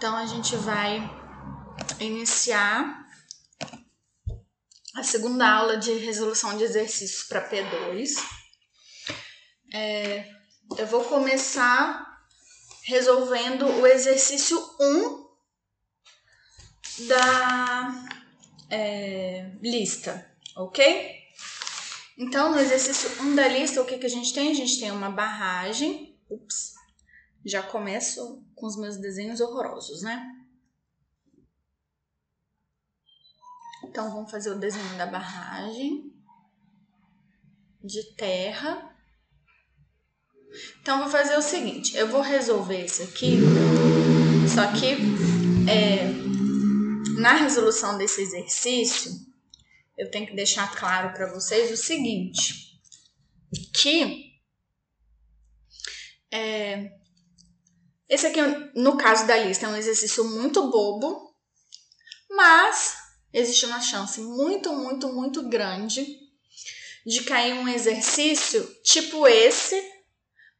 Então a gente vai iniciar a segunda aula de resolução de exercícios para P2. É, eu vou começar resolvendo o exercício 1 da é, lista, ok? Então, no exercício 1 da lista, o que, que a gente tem? A gente tem uma barragem. Ups, já começo com os meus desenhos horrorosos, né? Então, vamos fazer o desenho da barragem de terra. Então, vou fazer o seguinte: eu vou resolver isso aqui, só que é, na resolução desse exercício, eu tenho que deixar claro para vocês o seguinte: que é, esse aqui, no caso da lista, é um exercício muito bobo, mas existe uma chance muito, muito, muito grande de cair um exercício tipo esse,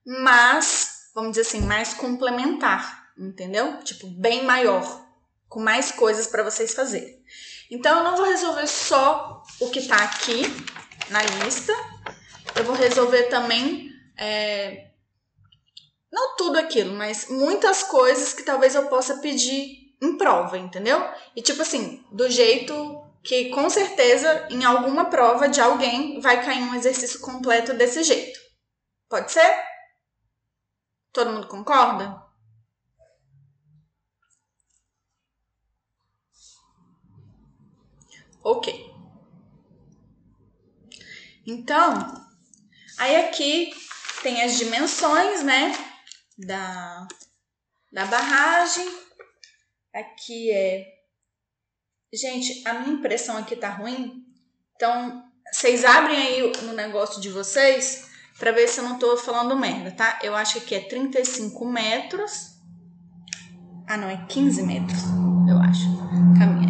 mas, vamos dizer assim, mais complementar, entendeu? Tipo, bem maior, com mais coisas para vocês fazerem. Então, eu não vou resolver só o que está aqui na lista, eu vou resolver também, é, não tudo aquilo, mas muitas coisas que talvez eu possa pedir em prova, entendeu? E tipo assim, do jeito que com certeza em alguma prova de alguém vai cair um exercício completo desse jeito. Pode ser? Todo mundo concorda? Ok. Então, aí aqui tem as dimensões, né, da, da barragem. Aqui é. Gente, a minha impressão aqui tá ruim. Então, vocês abrem aí no negócio de vocês para ver se eu não tô falando merda, tá? Eu acho que é 35 metros. Ah, não, é 15 metros, eu acho.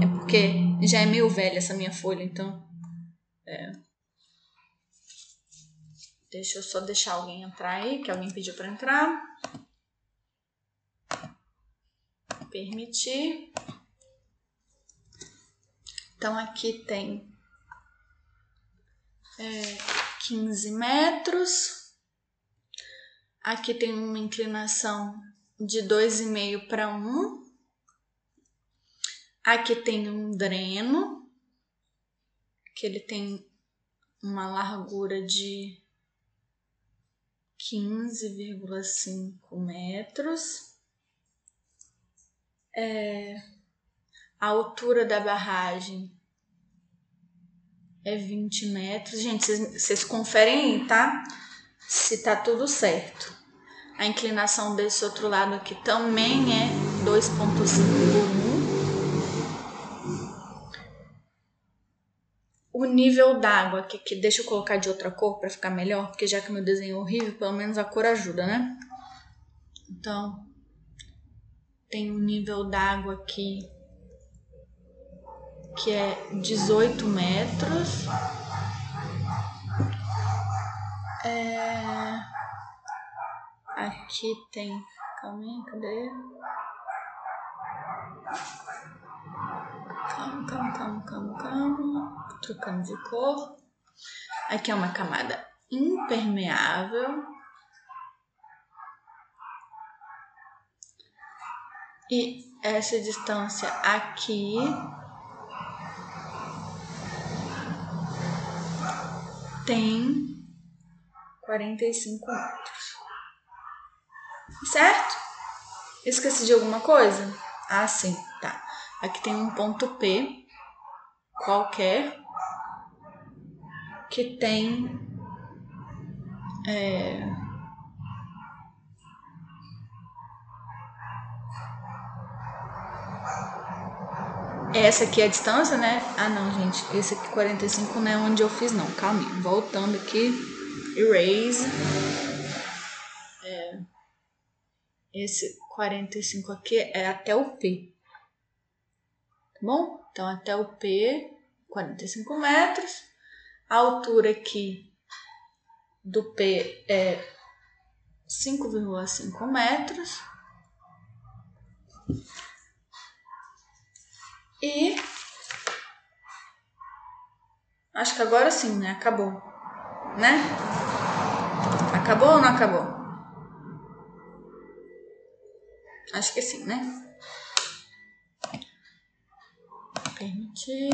É porque já é meio velha essa minha folha, então. É. Deixa eu só deixar alguém entrar aí, que alguém pediu para entrar. Permitir. Então, aqui tem é, 15 metros. Aqui tem uma inclinação de 2,5 para 1. Aqui tem um dreno, que ele tem uma largura de 15,5 metros. É, a altura da barragem é 20 metros. Gente, vocês conferem aí, tá? Se tá tudo certo. A inclinação desse outro lado aqui também é 2,5 por 1. O nível d'água, que deixa eu colocar de outra cor para ficar melhor, porque já que meu desenho é horrível, pelo menos a cor ajuda, né? Então, tem um nível d'água aqui que é 18 metros. É... Aqui tem. Calma aí, cadê? Calma, calma, calma, calma, calma. Trocando de cor. Aqui é uma camada impermeável. E essa distância aqui tem 45 metros. Certo? Esqueci de alguma coisa? Ah, sim, tá. Aqui tem um ponto P qualquer que tem é, Essa aqui é a distância, né? Ah, não, gente. Esse aqui 45 não é onde eu fiz, não. Calma. Voltando aqui. Erase. É, esse 45 aqui é até o P. Tá bom? Então, até o P, 45 metros. A altura aqui do P é 5,5 metros. E acho que agora sim, né? Acabou. Né? Acabou ou não acabou? Acho que sim, né? Permitir.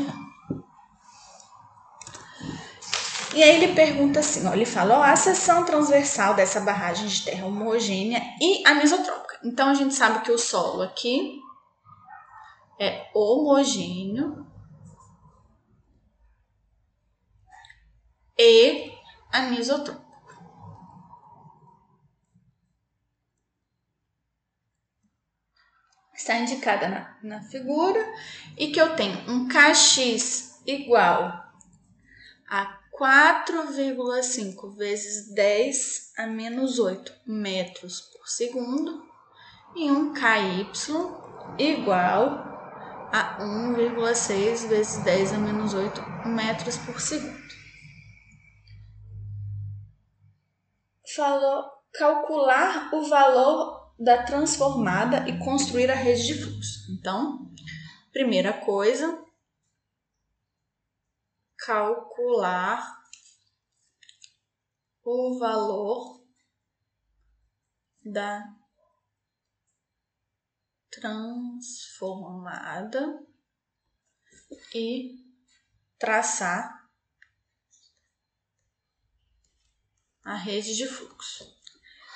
E aí ele pergunta assim, ó, ele fala, ó, a seção transversal dessa barragem de terra homogênea e anisotrópica. Então a gente sabe que o solo aqui é homogêneo e anisotrópico. Está indicada na, na figura e que eu tenho um Kx igual a 4,5 vezes 10 a menos 8 metros por segundo e um KY igual a 1,6 vezes 10 a menos 8 metros por segundo. Falou calcular o valor da transformada e construir a rede de fluxo. Então, primeira coisa, calcular o valor da transformada e traçar a rede de fluxo.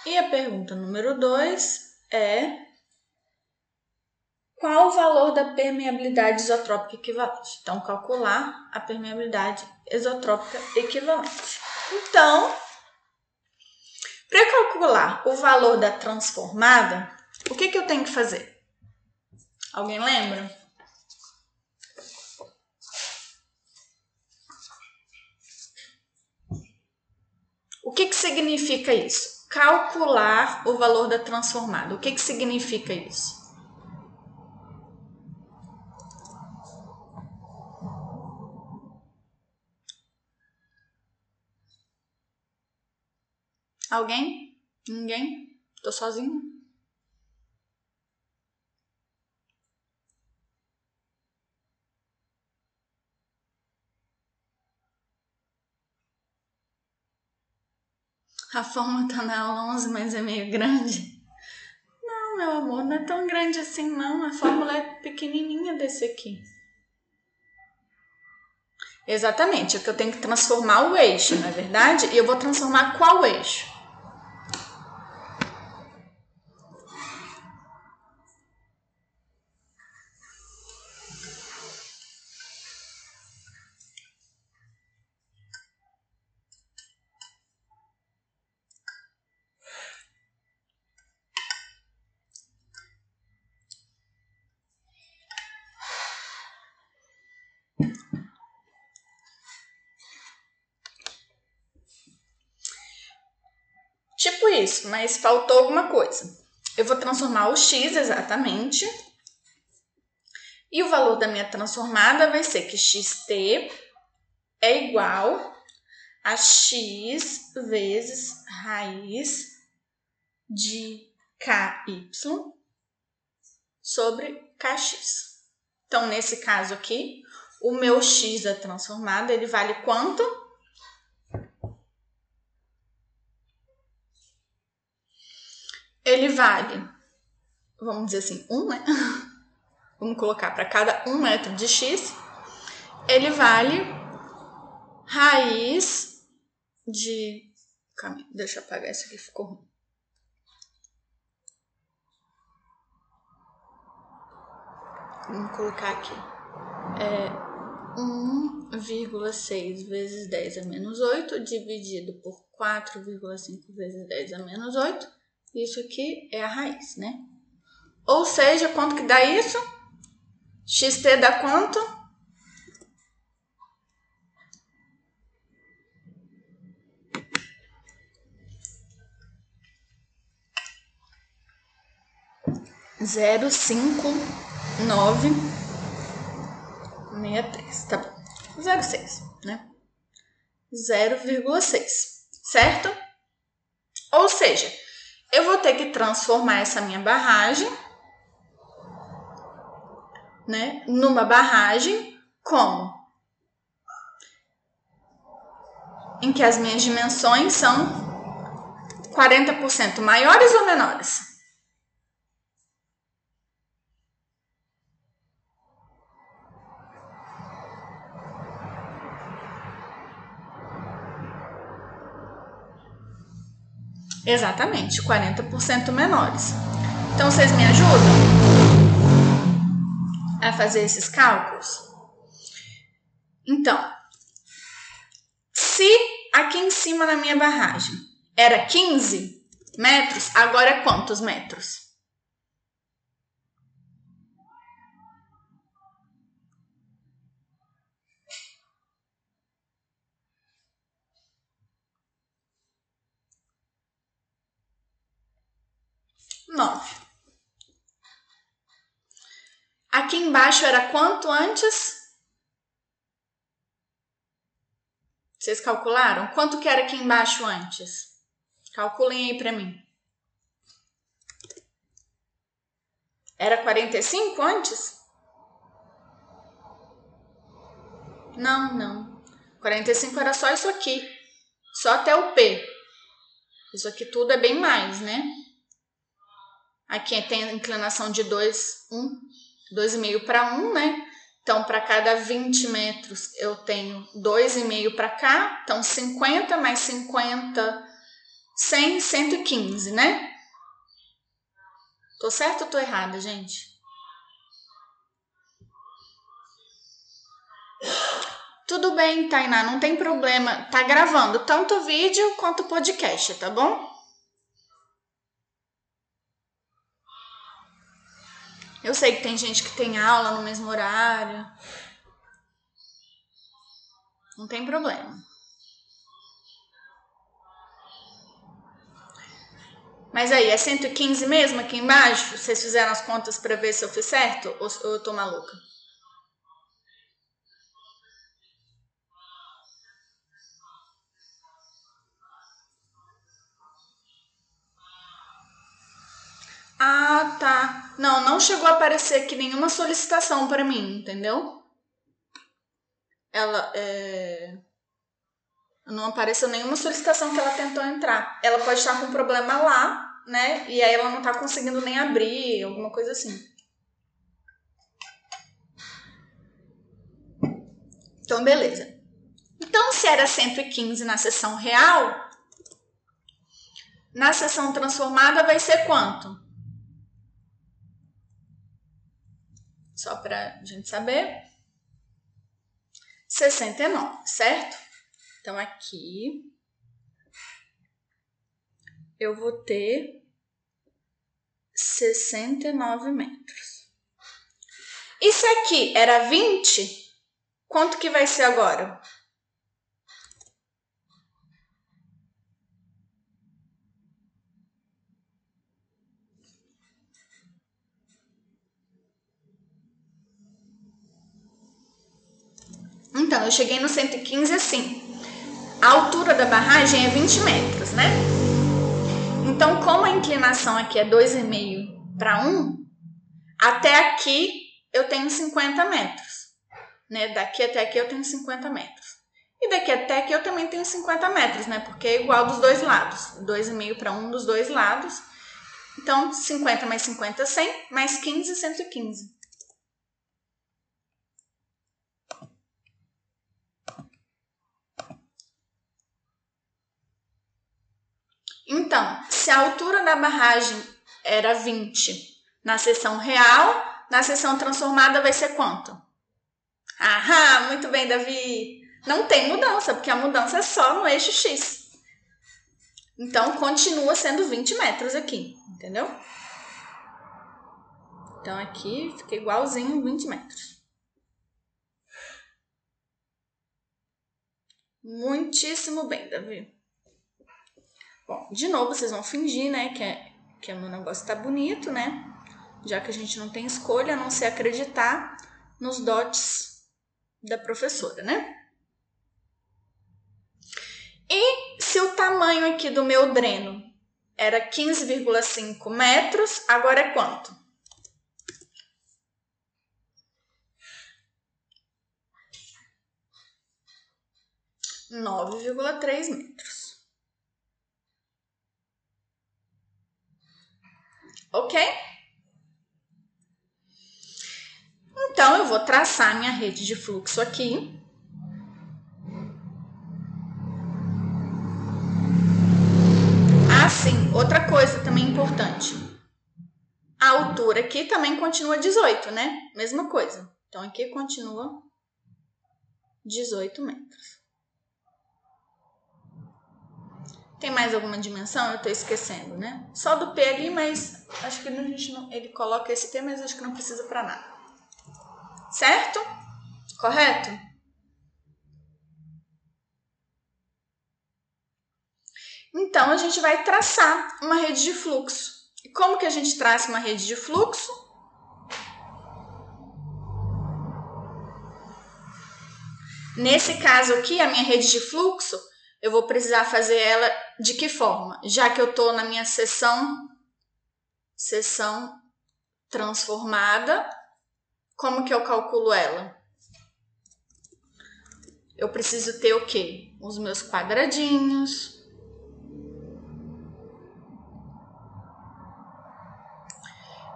E a pergunta número 2 é qual o valor da permeabilidade isotrópica equivalente? Então, calcular a permeabilidade isotrópica equivalente. Então, para calcular o valor da transformada, o que, que eu tenho que fazer? Alguém lembra? O que, que significa isso? Calcular o valor da transformada. O que, que significa isso? Alguém? Ninguém? Tô sozinho? A forma tá na aula 11, mas é meio grande. Não, meu amor, não é tão grande assim, não. A fórmula é pequenininha desse aqui. Exatamente, é que eu tenho que transformar o eixo, não é verdade? E eu vou transformar qual eixo? Tipo isso, mas faltou alguma coisa. Eu vou transformar o x exatamente. E o valor da minha transformada vai ser que xt é igual a x vezes raiz de ky sobre kx. Então, nesse caso aqui, o meu x da transformada, ele vale quanto? Ele vale, vamos dizer assim, um, né? Vamos colocar para cada um metro de x, ele vale raiz de. Calma, deixa eu apagar isso aqui, ficou ruim. Vamos colocar aqui. É 1,6 vezes 10 a menos 8 dividido por 4,5 vezes 10 a menos 8 isso aqui é a raiz, né? Ou seja, quanto que dá isso? xt dá quanto? Zero cinco nove meia três, tá bom? Zero seis, né? Zero vírgula seis, certo? Ou seja, eu vou ter que transformar essa minha barragem né, numa barragem como em que as minhas dimensões são 40% maiores ou menores? Exatamente, 40% menores. Então vocês me ajudam a fazer esses cálculos? Então, se aqui em cima na minha barragem era 15 metros, agora é quantos metros? Nove. Aqui embaixo era quanto antes? Vocês calcularam? Quanto que era aqui embaixo antes? Calculem aí para mim. Era 45 antes? Não, não. 45 era só isso aqui. Só até o P. Isso aqui tudo é bem mais, né? Aqui tem a inclinação de 2, 1, 2,5 para 1, né? Então, para cada 20 metros, eu tenho 2,5 para cá. Então, 50 mais 50, 100, 115, né? Tô certo ou tô errada, gente? Tudo bem, Tainá, não tem problema. Tá gravando tanto o vídeo quanto o podcast, tá bom? Eu sei que tem gente que tem aula no mesmo horário. Não tem problema. Mas aí, é 115 mesmo aqui embaixo? Vocês fizeram as contas para ver se eu fiz certo ou, ou eu tô maluca? Ah, tá. Não, não chegou a aparecer aqui nenhuma solicitação para mim, entendeu? Ela é... não apareceu nenhuma solicitação que ela tentou entrar. Ela pode estar com um problema lá, né? E aí ela não tá conseguindo nem abrir, alguma coisa assim. Então, beleza. Então, se era 115 na sessão real, na sessão transformada vai ser quanto? Só para a gente saber. 69, certo? Então, aqui eu vou ter 69 metros. Se aqui era 20, quanto que vai ser agora? Então, eu cheguei no 115 assim. A altura da barragem é 20 metros, né? Então, como a inclinação aqui é 2,5 para 1, até aqui eu tenho 50 metros. Né? Daqui até aqui eu tenho 50 metros. E daqui até aqui eu também tenho 50 metros, né? Porque é igual dos dois lados. 2,5 para um dos dois lados. Então, 50 mais 50, 100, mais 15, 115. Então, se a altura da barragem era 20 na seção real, na seção transformada vai ser quanto? Aham, muito bem, Davi. Não tem mudança, porque a mudança é só no eixo X. Então, continua sendo 20 metros aqui, entendeu? Então, aqui fica igualzinho 20 metros. Muitíssimo bem, Davi. Bom, de novo vocês vão fingir, né, que, é, que o meu negócio tá bonito, né? Já que a gente não tem escolha a não ser acreditar nos dotes da professora, né? E se o tamanho aqui do meu dreno era 15,5 metros, agora é quanto? Nove vírgula três metros. Ok? Então, eu vou traçar minha rede de fluxo aqui. Ah, sim, outra coisa também importante. A altura aqui também continua 18, né? Mesma coisa. Então, aqui continua 18 metros. Tem mais alguma dimensão? Eu tô esquecendo, né? Só do P ali, mas acho que a gente não, ele coloca esse P, mas acho que não precisa para nada. Certo? Correto? Então a gente vai traçar uma rede de fluxo. E como que a gente traça uma rede de fluxo? Nesse caso aqui, a minha rede de fluxo, eu vou precisar fazer ela de que forma? Já que eu estou na minha seção, seção transformada, como que eu calculo ela? Eu preciso ter o quê? Os meus quadradinhos.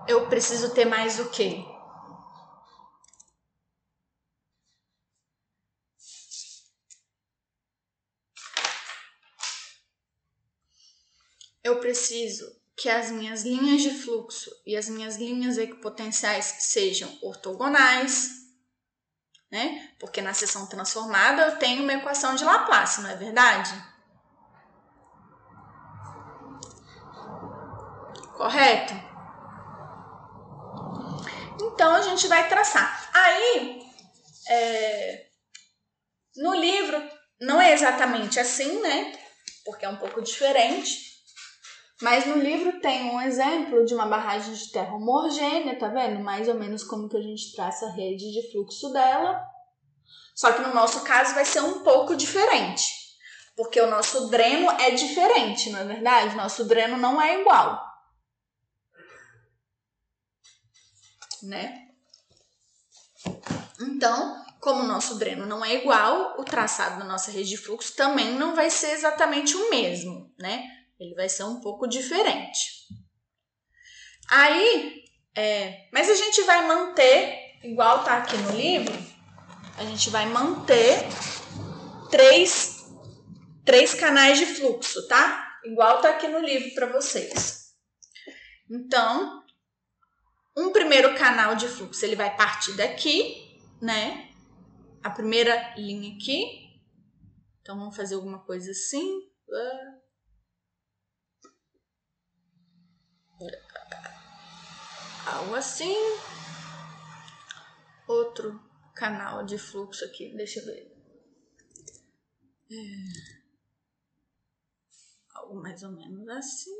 Eu preciso ter mais o quê? eu preciso que as minhas linhas de fluxo e as minhas linhas equipotenciais sejam ortogonais, né? Porque na seção transformada eu tenho uma equação de Laplace, não é verdade? Correto? Então a gente vai traçar. Aí, é, no livro, não é exatamente assim, né? Porque é um pouco diferente. Mas no livro tem um exemplo de uma barragem de terra homogênea, tá vendo? Mais ou menos como que a gente traça a rede de fluxo dela. Só que no nosso caso vai ser um pouco diferente. Porque o nosso dreno é diferente, não é verdade? Nosso dreno não é igual. Né? Então, como o nosso dreno não é igual, o traçado da nossa rede de fluxo também não vai ser exatamente o mesmo, né? Ele vai ser um pouco diferente. Aí, é, mas a gente vai manter, igual tá aqui no livro, a gente vai manter três, três canais de fluxo, tá? Igual tá aqui no livro para vocês. Então, um primeiro canal de fluxo, ele vai partir daqui, né? A primeira linha aqui. Então, vamos fazer alguma coisa assim. Uh, algo assim. Outro canal de fluxo aqui, deixa eu ver. É, algo mais ou menos assim.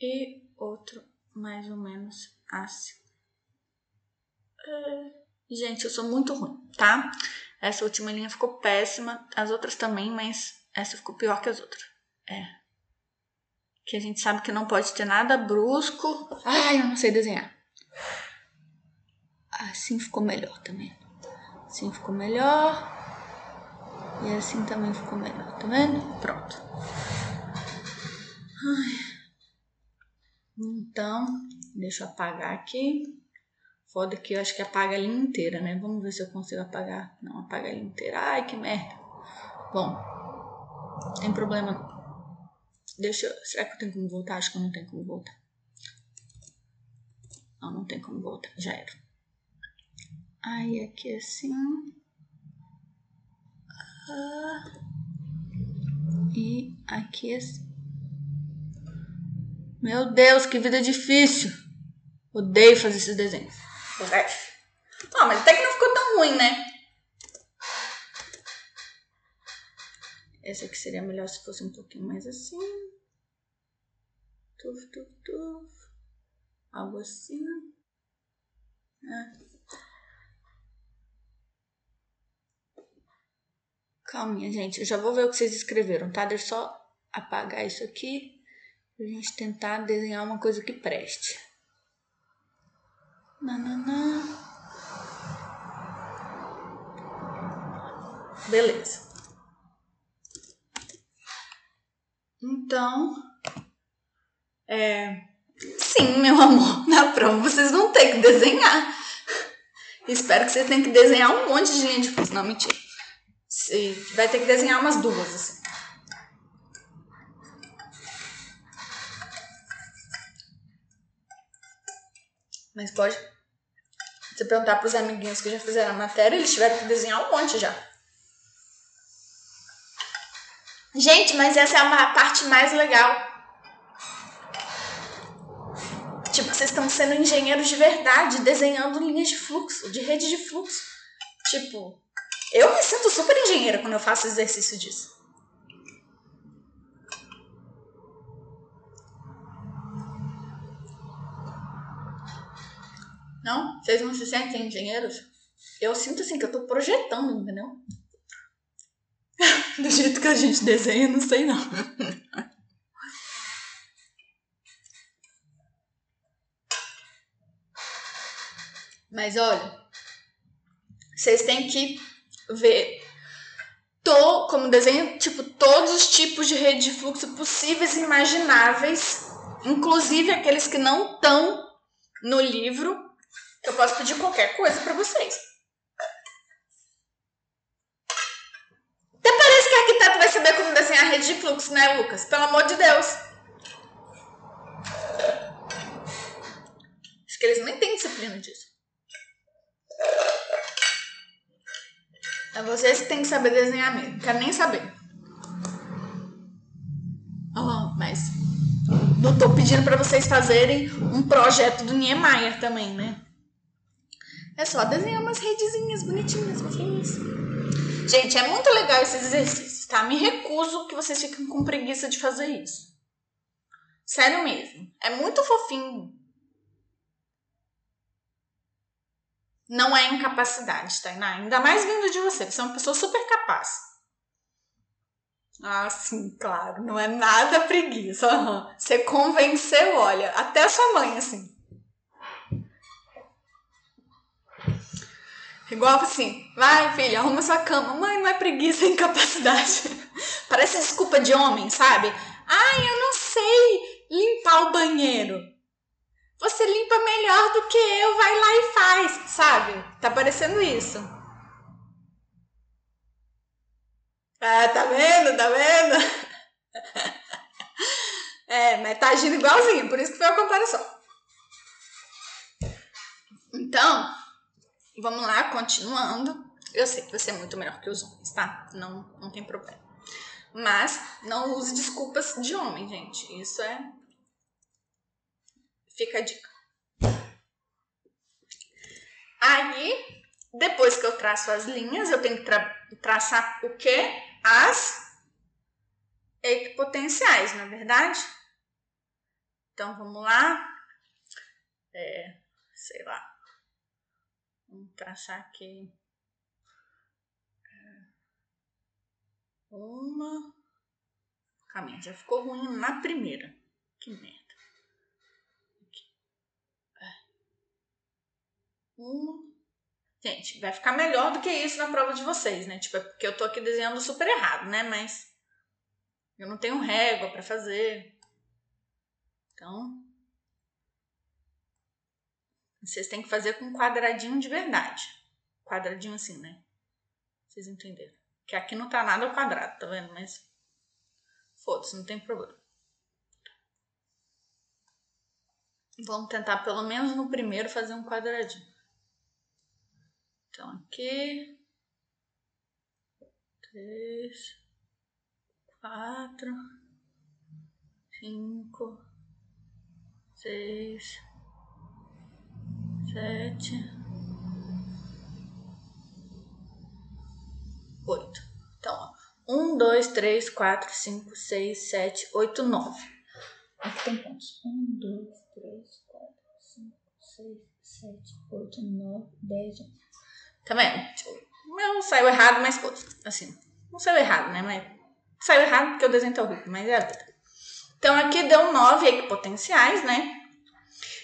E outro mais ou menos assim. É, gente, eu sou muito ruim, tá? Essa última linha ficou péssima, as outras também, mas essa ficou pior que as outras. É. Que a gente sabe que não pode ter nada brusco. Ai, eu não sei desenhar. Assim ficou melhor também. Assim ficou melhor. E assim também ficou melhor, tá vendo? Pronto. Ai. Então, deixa eu apagar aqui. Foda que eu acho que apaga a linha inteira, né? Vamos ver se eu consigo apagar. Não, apaga a linha inteira. Ai, que merda. Bom, tem problema não. Deixa eu... Será que eu tenho como voltar? Acho que eu não tenho como voltar. Não, não tem como voltar. Já era. Aí aqui assim. Ah, e aqui assim. Meu Deus, que vida difícil. Odeio fazer esses desenhos. Ah, mas até que não ficou tão ruim, né? Essa aqui seria melhor se fosse um pouquinho mais assim. Tuf, tuf, tuf. Algo assim. É. Calminha, gente. Eu já vou ver o que vocês escreveram, tá? Deixa eu só apagar isso aqui. Pra gente tentar desenhar uma coisa que preste. Nananã. Beleza. Então, é, sim, meu amor, na prova vocês vão ter que desenhar. Espero que vocês tenham que desenhar um monte de linha de fluxo. Não, mentira. Vai ter que desenhar umas duas, assim. Mas pode. Você perguntar para os amiguinhos que já fizeram a matéria, eles tiveram que desenhar um monte já. Gente, mas essa é a parte mais legal. Tipo, vocês estão sendo engenheiros de verdade, desenhando linhas de fluxo, de rede de fluxo. Tipo, eu me sinto super engenheira quando eu faço exercício disso. Não? Vocês não se sentem engenheiros? Eu sinto assim que eu tô projetando, entendeu? Do jeito que a gente desenha, não sei não. Mas olha, vocês têm que ver tô como desenho tipo todos os tipos de rede de fluxo possíveis e imagináveis, inclusive aqueles que não estão no livro eu posso pedir qualquer coisa para vocês. Até parece que o arquiteto vai saber como desenhar rede de fluxo, né, Lucas? Pelo amor de Deus. Acho que eles nem têm disciplina disso. É vocês que têm que saber desenhar mesmo. Quero nem saber. Oh, mas não tô pedindo para vocês fazerem um projeto do Niemeyer também, né? É só desenhar umas redezinhas bonitinhas, fofinhas. Gente, é muito legal esses exercícios, tá? Me recuso que vocês fiquem com preguiça de fazer isso. Sério mesmo. É muito fofinho. Não é incapacidade, Tainá. Ainda mais vindo de você. Você é uma pessoa super capaz. Ah, sim, claro. Não é nada preguiça. Uhum. Você convenceu, olha, até sua mãe, assim. Igual assim, vai filha, arruma sua cama. Mãe, não é preguiça, é incapacidade. Parece desculpa de homem, sabe? Ai, eu não sei limpar o banheiro. Você limpa melhor do que eu, vai lá e faz, sabe? Tá parecendo isso. Ah, tá vendo? Tá vendo? É, mas tá agindo igualzinho, por isso que foi a comparação. Então, Vamos lá, continuando. Eu sei que você é muito melhor que os homens, tá? Não, não tem problema. Mas não use desculpas de homem, gente. Isso é. Fica a dica. Aí, depois que eu traço as linhas, eu tenho que tra traçar o quê? As equipotenciais, não é verdade? Então vamos lá. É, sei lá. Vamos traçar aqui. É, uma. Caminho, já ficou ruim na primeira. Que merda. É. Uma. Gente, vai ficar melhor do que isso na prova de vocês, né? Tipo, é porque eu tô aqui desenhando super errado, né? Mas eu não tenho régua para fazer. Então, vocês têm que fazer com um quadradinho de verdade. Quadradinho assim, né? Vocês entenderam. Que aqui não tá nada quadrado, tá vendo? Mas foda-se, não tem problema. Vamos tentar pelo menos no primeiro fazer um quadradinho. Então aqui. Três. Quatro. Cinco. Seis sete, oito. Então, ó, um, dois, três, quatro, cinco, seis, sete, oito, nove. Aqui tem pontos. Um, dois, três, quatro, cinco, seis, sete, oito, nove, dez, onze. Tá vendo? Tipo, o meu saiu errado, mas assim, não saiu errado, né? Mas saiu errado porque o desenho tá horrível, mas é a vida. Então aqui deu nove equipotenciais, né?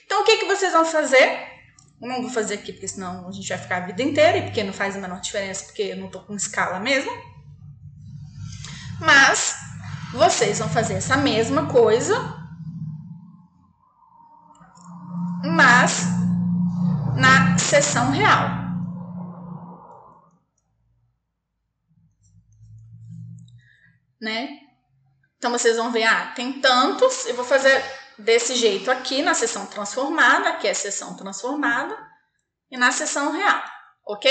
Então o que, que vocês vão fazer? Não vou fazer aqui, porque senão a gente vai ficar a vida inteira, e porque não faz a menor diferença, porque eu não tô com escala mesmo. Mas vocês vão fazer essa mesma coisa, mas na sessão real. Né? Então vocês vão ver, ah, tem tantos, eu vou fazer desse jeito aqui na sessão transformada, que é a sessão transformada, e na sessão real, ok?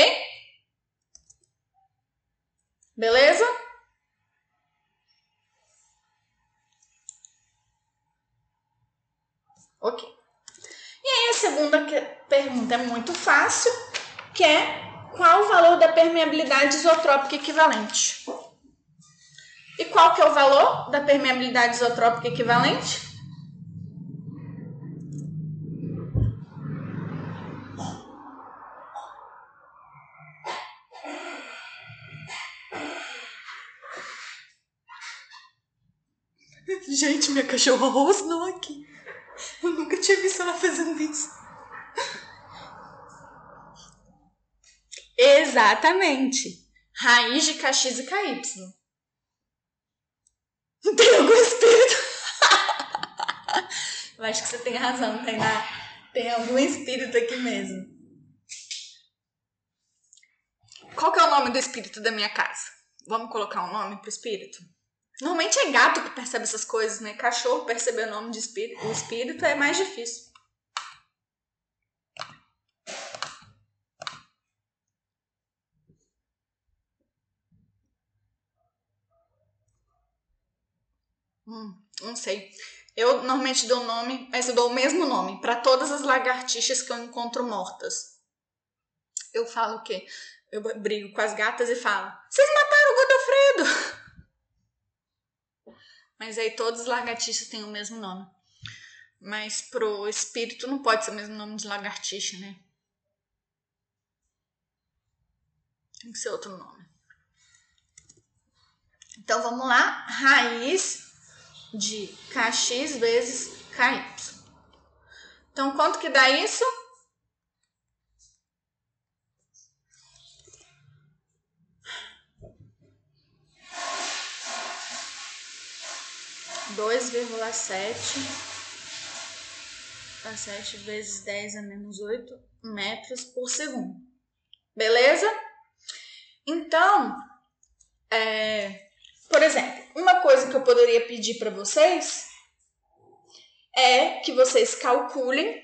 Beleza? Ok. E aí a segunda pergunta é muito fácil, que é qual o valor da permeabilidade isotrópica equivalente? E qual que é o valor da permeabilidade isotrópica equivalente? Minha cachorra rosnou aqui. Eu nunca tinha visto ela fazendo isso. Exatamente. Raiz de KX e KY. Tem algum espírito? Eu acho que você tem razão, Tainá. Tem algum espírito aqui mesmo. Qual que é o nome do espírito da minha casa? Vamos colocar um nome pro espírito? Normalmente é gato que percebe essas coisas, né? Cachorro perceber o nome de espírito, o espírito é mais difícil. Hum, não sei. Eu normalmente dou nome, mas eu dou o mesmo nome para todas as lagartixas que eu encontro mortas. Eu falo o quê? Eu brigo com as gatas e falo: Vocês mataram o Godofredo! Mas aí todos os lagartixas têm o mesmo nome. Mas pro espírito não pode ser o mesmo nome de lagartixa, né? Tem que ser outro nome. Então vamos lá. Raiz de kx vezes ky. Então quanto que dá isso? 2,7 a 7 vezes 10 a menos 8 metros por segundo. Beleza? Então, é, por exemplo, uma coisa que eu poderia pedir para vocês é que vocês calculem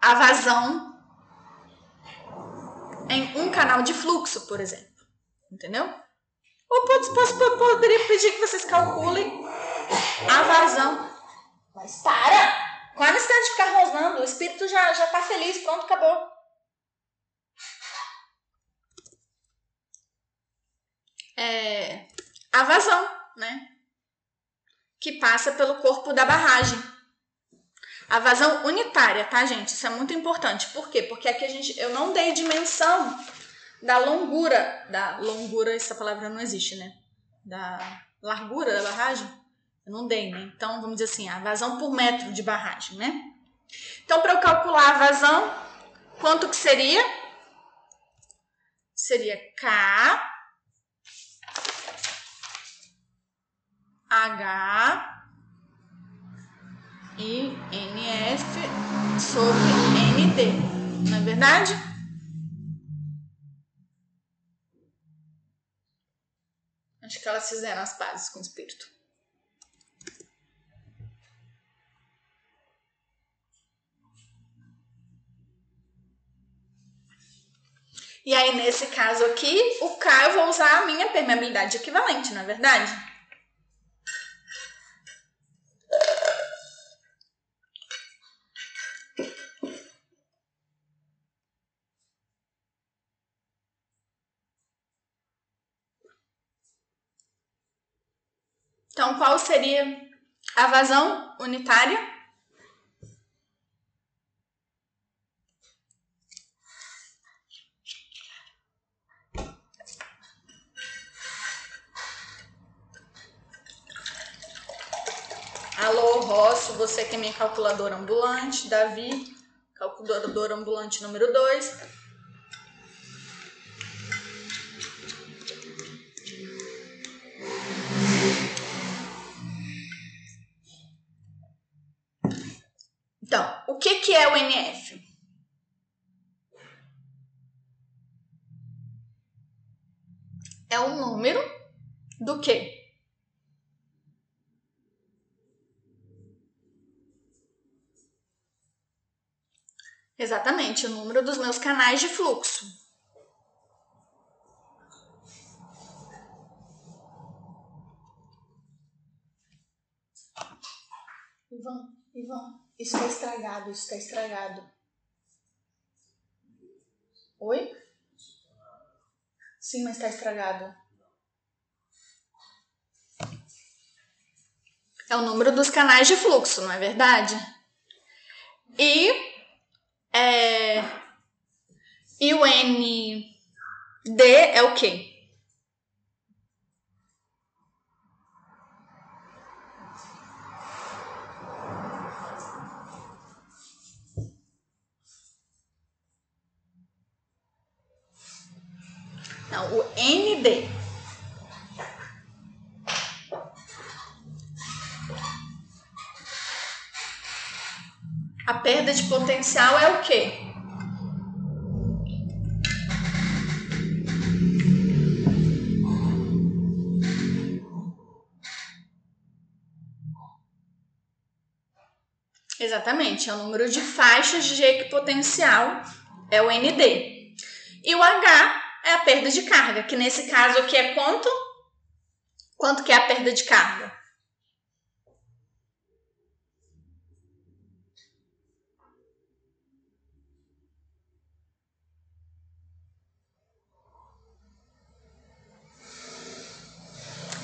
a vazão em um canal de fluxo, por exemplo. Entendeu? Ou posso, posso, poderia pedir que vocês calculem a vazão. Mas para! Qual a necessidade de ficar rosnando? O espírito já, já tá feliz, pronto, acabou. É, a vazão, né? Que passa pelo corpo da barragem. A vazão unitária, tá, gente? Isso é muito importante. Por quê? Porque aqui a gente, eu não dei dimensão da longura, da longura, essa palavra não existe, né? Da largura da barragem, eu não dei, né? Então, vamos dizer assim, a vazão por metro de barragem, né? Então, para eu calcular a vazão, quanto que seria? Seria K H e NF sobre ND, não é verdade? Que elas fizeram as pazes com o espírito. E aí, nesse caso aqui, o K eu vou usar a minha permeabilidade equivalente, não é verdade? Então, qual seria a vazão unitária? Alô, Rosso, você que é minha calculadora ambulante. Davi, calculador ambulante número 2. Então, o que, é o NF? É o número do quê? Exatamente, o número dos meus canais de fluxo. Ivan, Ivan, isso está estragado, isso está estragado. Oi? Sim, mas está estragado. É o número dos canais de fluxo, não é verdade? E é... E o ND é o quê? Não, o ND. A perda de potencial é o quê? Exatamente, é o número de faixas de equipotencial, é o ND. E o H é a perda de carga, que nesse caso aqui é quanto? Quanto que é a perda de carga?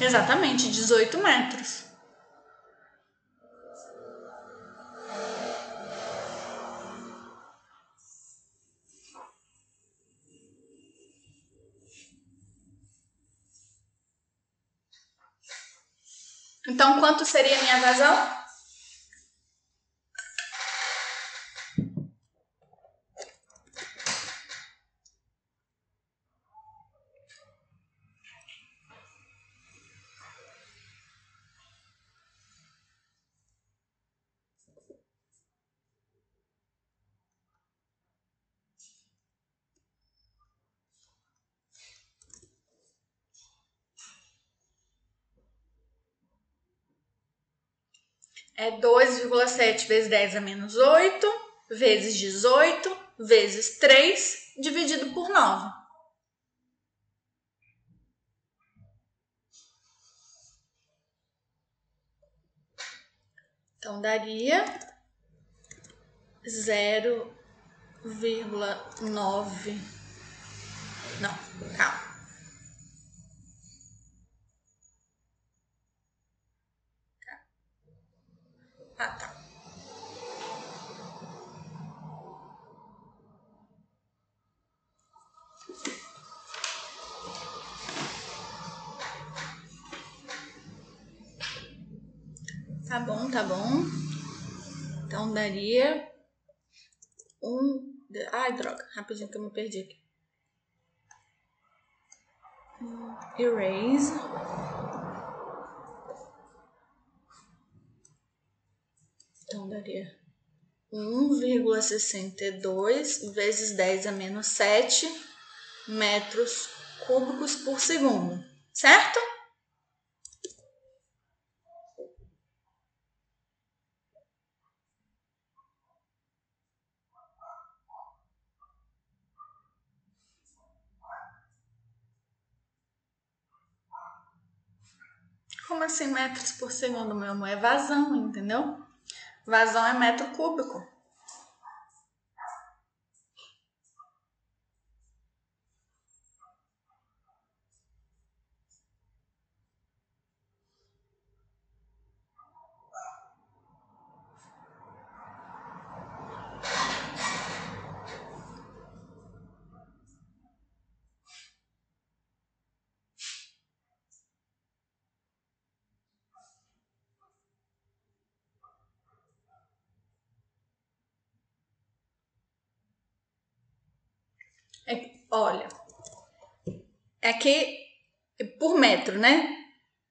Exatamente, 18 metros. Então, quanto seria a minha vazão? É 2,7 vezes 10 a menos 8, vezes 18, vezes 3, dividido por 9. Então, daria 0,9. Não, calma. Tá bom, tá bom. Então daria um. Ai, droga, rapidinho que eu me perdi aqui. Erase. Então, daria 1,62 vezes 10 a menos 7 metros cúbicos por segundo, certo? Como assim metros por segundo, meu amor? É vazão, entendeu? Vazão é metro cúbico. Olha, é que por metro, né?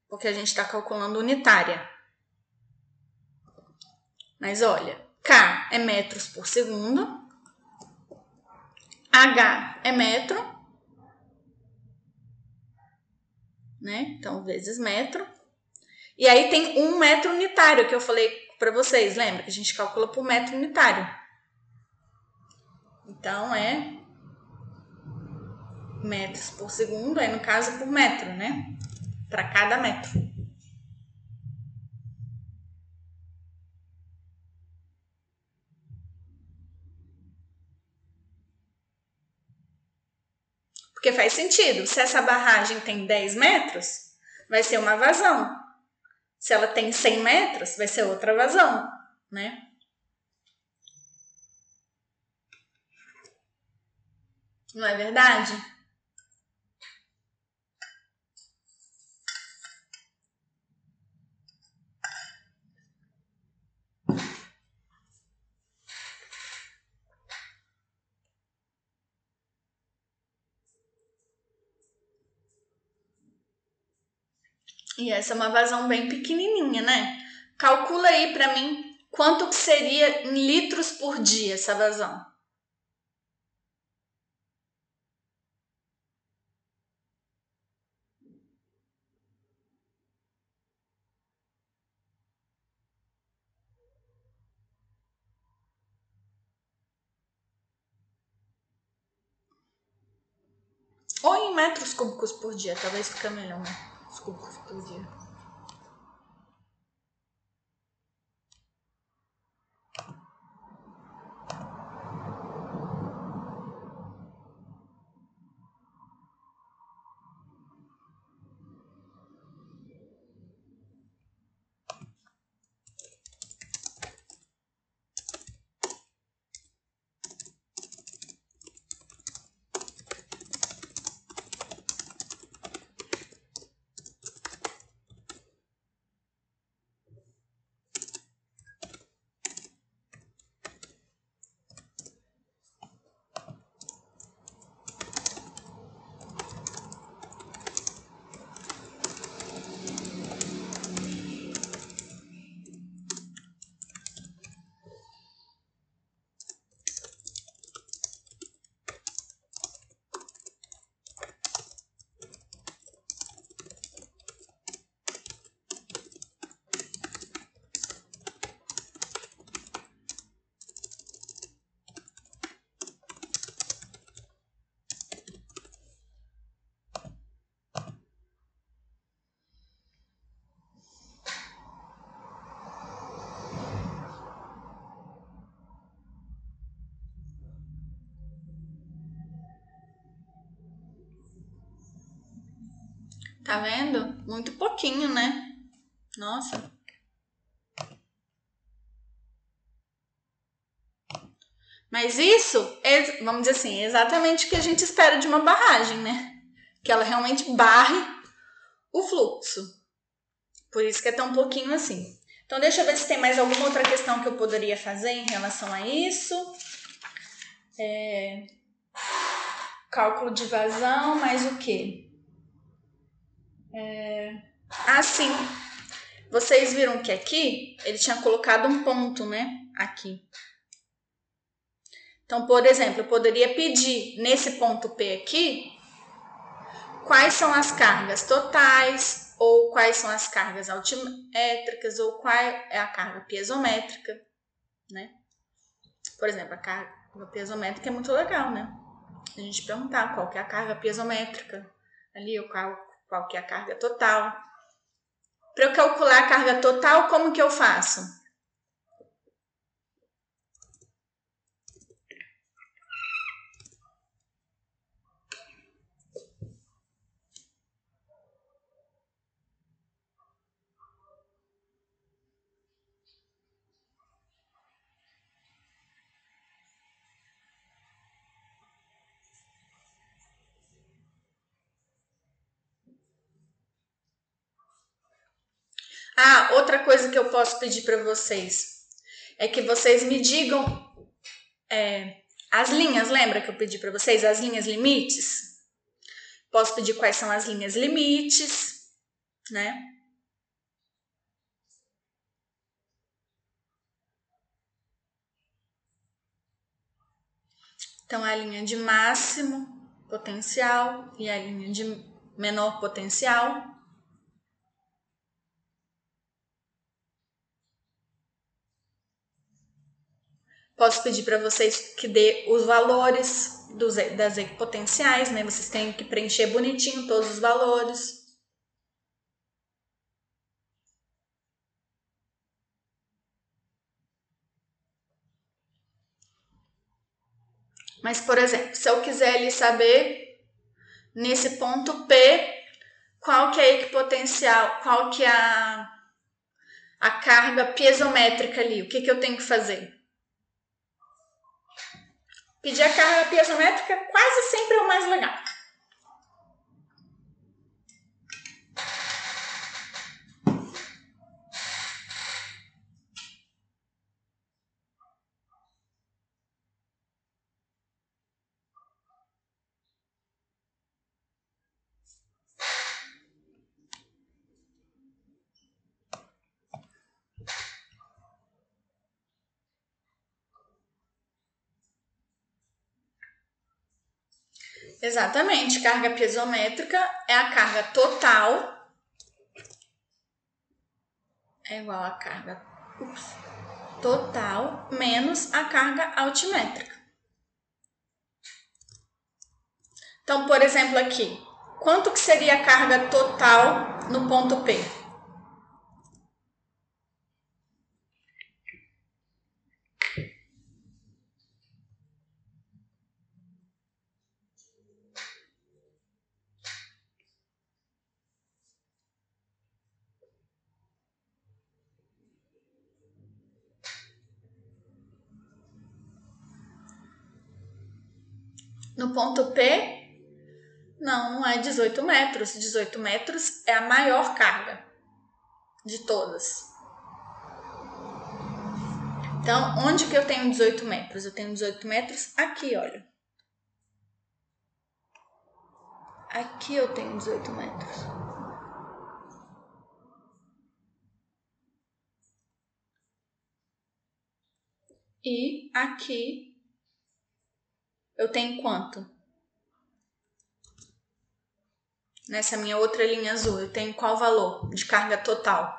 Porque a gente está calculando unitária. Mas olha, K é metros por segundo, H é metro, né? Então, vezes metro. E aí tem um metro unitário que eu falei para vocês, lembra? Que a gente calcula por metro unitário. Então, é metros por segundo, aí no caso por metro, né? Para cada metro. Porque faz sentido. Se essa barragem tem 10 metros, vai ser uma vazão. Se ela tem 100 metros, vai ser outra vazão, né? Não é verdade? E essa é uma vazão bem pequenininha, né? Calcula aí para mim quanto que seria em litros por dia essa vazão. Ou em metros cúbicos por dia, talvez fica melhor, né? Desculpa, explodiu. Tá vendo? Muito pouquinho, né? Nossa. Mas isso, vamos dizer assim, é exatamente o que a gente espera de uma barragem, né? Que ela realmente barre o fluxo. Por isso que é tão pouquinho assim. Então, deixa eu ver se tem mais alguma outra questão que eu poderia fazer em relação a isso. É... Cálculo de vazão, mais o quê? É... Ah, sim. Vocês viram que aqui ele tinha colocado um ponto, né? Aqui. Então, por exemplo, eu poderia pedir nesse ponto P aqui quais são as cargas totais, ou quais são as cargas altimétricas, ou qual é a carga piezométrica, né? Por exemplo, a carga piezométrica é muito legal, né? A gente perguntar qual que é a carga piezométrica ali, ou qual qual que é a carga total. Para eu calcular a carga total, como que eu faço? Ah, outra coisa que eu posso pedir para vocês é que vocês me digam é, As linhas, lembra que eu pedi para vocês as linhas limites? Posso pedir quais são as linhas limites, né? Então, a linha de máximo potencial e a linha de menor potencial. Posso pedir para vocês que dê os valores dos, das equipotenciais, né? Vocês têm que preencher bonitinho todos os valores. Mas, por exemplo, se eu quiser ali saber nesse ponto P qual que é a equipotencial, qual que é a, a carga piezométrica ali, o que, que eu tenho que fazer? Pedir a carga piezométrica quase sempre é o mais legal. Exatamente, carga piezométrica é a carga total é igual a carga ups, total menos a carga altimétrica. Então, por exemplo, aqui, quanto que seria a carga total no ponto P? No ponto P, não, não é 18 metros. 18 metros é a maior carga de todas. Então, onde que eu tenho 18 metros? Eu tenho 18 metros aqui, olha. Aqui eu tenho 18 metros. E aqui eu tenho quanto? Nessa minha outra linha azul, eu tenho qual valor de carga total?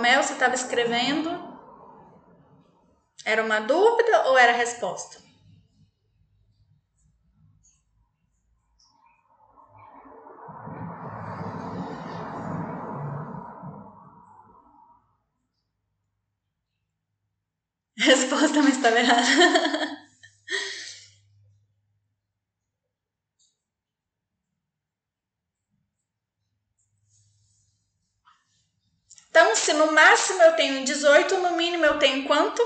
Romeu, você estava escrevendo? Era uma dúvida ou era resposta? Resposta, mas estava errada. Então, se no máximo eu tenho 18, no mínimo eu tenho quanto?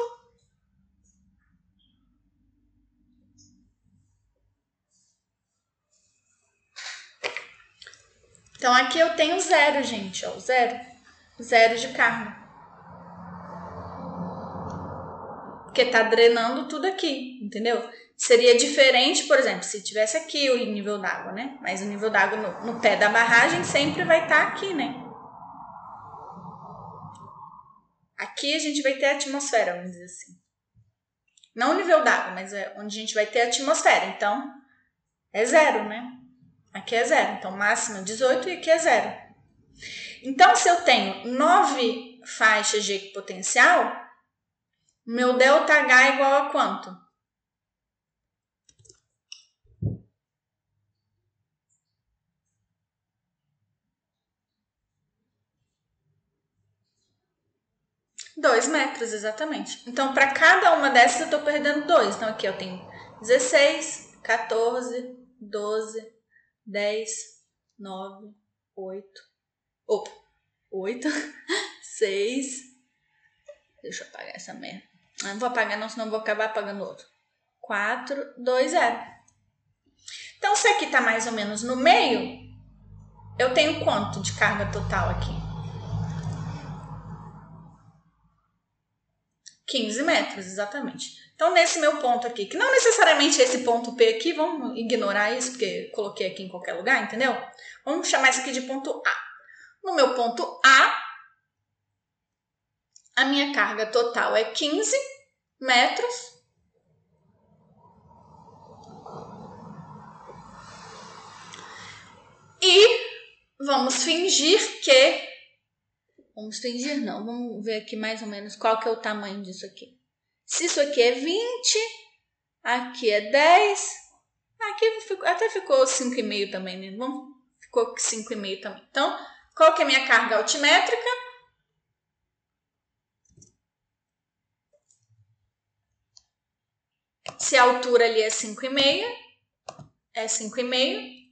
Então, aqui eu tenho zero, gente, ó, zero. Zero de carga. Porque tá drenando tudo aqui, entendeu? Seria diferente, por exemplo, se tivesse aqui o nível d'água, né? Mas o nível d'água no, no, pé da barragem sempre vai estar tá aqui, né? Aqui a gente vai ter atmosfera, vamos dizer assim. Não o nível d'água, mas é onde a gente vai ter atmosfera. Então, é zero, né? Aqui é zero. Então, máxima 18 e aqui é zero. Então, se eu tenho 9 faixas de equipotencial, meu ΔH é igual a quanto? Dois metros, exatamente. Então, para cada uma dessas, eu estou perdendo dois. Então, aqui eu tenho 16, 14, 12, 10, 9, 8. Opa, 8, 6. Deixa eu apagar essa merda. Eu não vou apagar, não, senão vou acabar apagando outro. 4, 2, 0. Então, se aqui tá mais ou menos no meio, eu tenho quanto de carga total aqui? 15 metros, exatamente. Então, nesse meu ponto aqui, que não necessariamente esse ponto P aqui, vamos ignorar isso, porque coloquei aqui em qualquer lugar, entendeu? Vamos chamar isso aqui de ponto A. No meu ponto A, a minha carga total é 15 metros. E vamos fingir que Vamos fingir não, vamos ver aqui mais ou menos qual que é o tamanho disso aqui. Se isso aqui é 20, aqui é 10, aqui até ficou 5,5 também, né? Vamos, ficou 5,5 também. Então, qual que é a minha carga altimétrica? Se a altura ali é 5,5, é 5,5.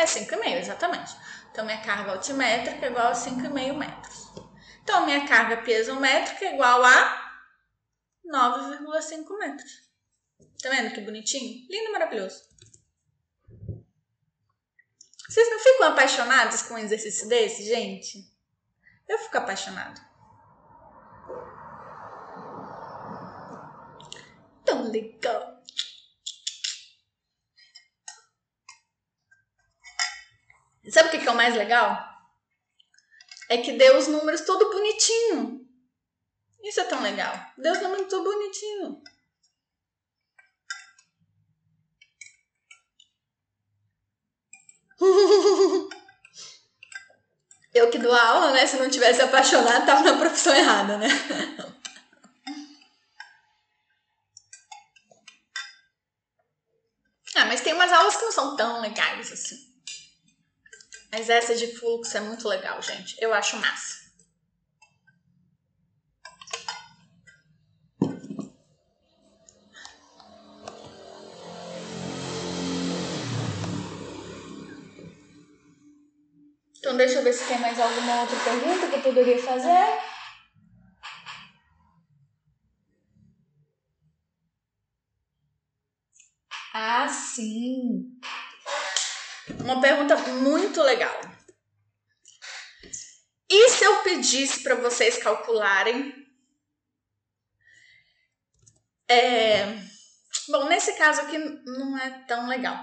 É 5,5, exatamente. Então, minha carga altimétrica é igual a 5,5 metros. Então, minha carga piezométrica é igual a 9,5 metros. Tá vendo que bonitinho? Lindo, maravilhoso. Vocês não ficam apaixonados com um exercício desse, gente? Eu fico apaixonado. Tão legal. Sabe o que é o mais legal? É que deu os números todo bonitinho. Isso é tão legal. Deu os números todo bonitinho. Eu que dou aula, né? Se não tivesse apaixonado, tava na profissão errada, né? ah, mas tem umas aulas que não são tão legais assim. Mas essa de fluxo é muito legal, gente. Eu acho massa. Então, deixa eu ver se tem mais alguma outra pergunta que eu poderia fazer. Ah, sim uma pergunta muito legal. E se eu pedisse para vocês calcularem? É, bom, nesse caso aqui não é tão legal.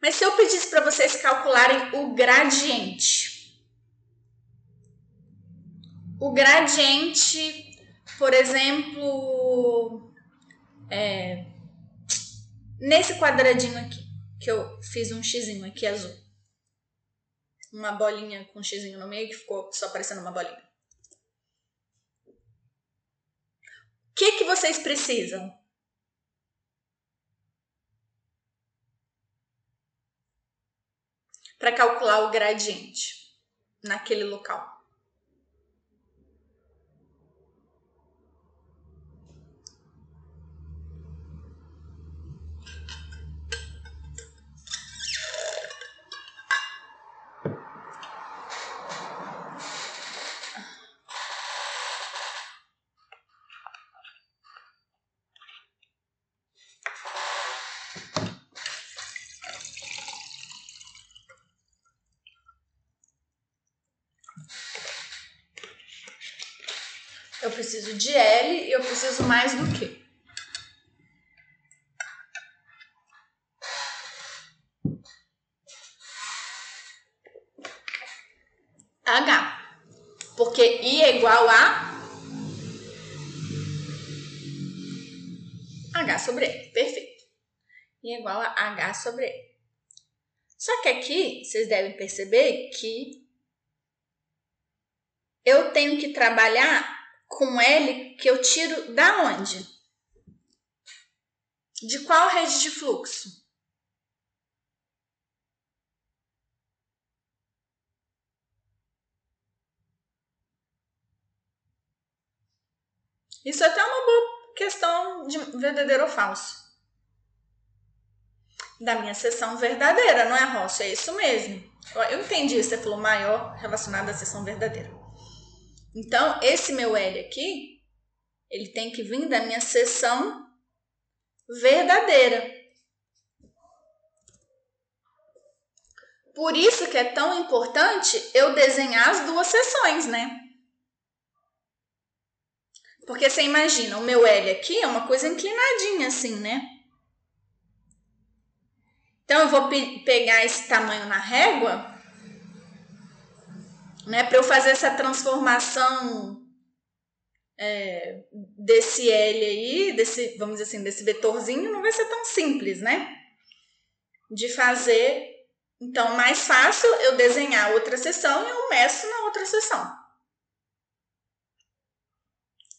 Mas se eu pedisse para vocês calcularem o gradiente, o gradiente, por exemplo, é, nesse quadradinho aqui, que eu fiz um xizinho aqui azul uma bolinha com um xizinho no meio que ficou só parecendo uma bolinha. O que, que vocês precisam? Para calcular o gradiente naquele local. Eu preciso de L e eu preciso mais do que? H. Porque I é igual a H sobre E. Perfeito. E é igual a H sobre E. Só que aqui, vocês devem perceber que eu tenho que trabalhar com L que eu tiro da onde? De qual rede de fluxo? Isso é até uma boa questão de verdadeiro ou falso. Da minha sessão verdadeira, não é, Rocha? É isso mesmo. Eu entendi, você falou maior relacionado à sessão verdadeira. Então, esse meu L aqui, ele tem que vir da minha sessão verdadeira. Por isso que é tão importante eu desenhar as duas sessões, né? Porque você imagina, o meu L aqui é uma coisa inclinadinha assim, né? Então eu vou pe pegar esse tamanho na régua, né, para eu fazer essa transformação é, desse L aí, desse, vamos dizer assim, desse vetorzinho, não vai ser tão simples, né? De fazer. Então, mais fácil eu desenhar outra seção e eu meço na outra seção.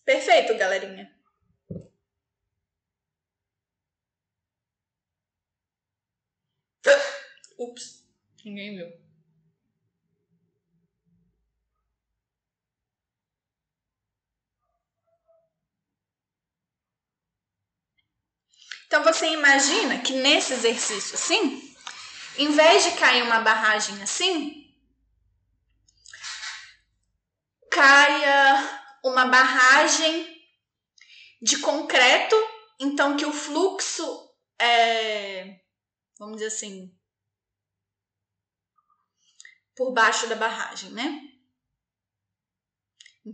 Perfeito, galerinha. Ups, ninguém viu. Então você imagina que nesse exercício assim, em vez de cair uma barragem assim, caia uma barragem de concreto, então que o fluxo é, vamos dizer assim, por baixo da barragem, né?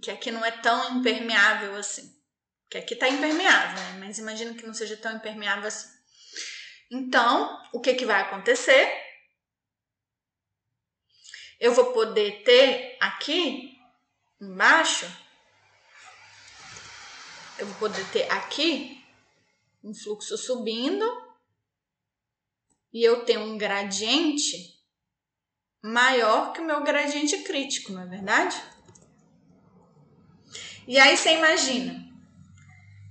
Que aqui não é tão impermeável assim. Que aqui tá impermeável, né? Mas imagina que não seja tão impermeável assim. Então, o que que vai acontecer? Eu vou poder ter aqui embaixo eu vou poder ter aqui um fluxo subindo e eu tenho um gradiente maior que o meu gradiente crítico, não é verdade? E aí você imagina,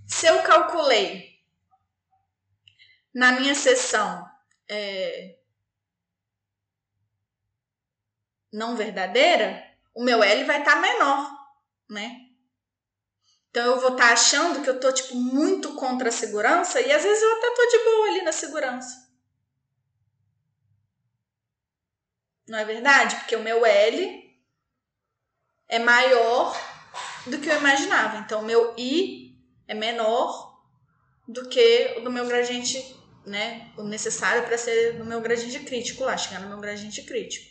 se eu calculei na minha sessão é, não verdadeira, o meu L vai estar tá menor, né? Então eu vou estar tá achando que eu tô tipo muito contra a segurança e às vezes eu até tô de boa ali na segurança. Não é verdade? Porque o meu L é maior do que eu imaginava. Então o meu I é menor do que o do meu gradiente, né? O necessário para ser no meu gradiente crítico lá, chegar no meu gradiente crítico.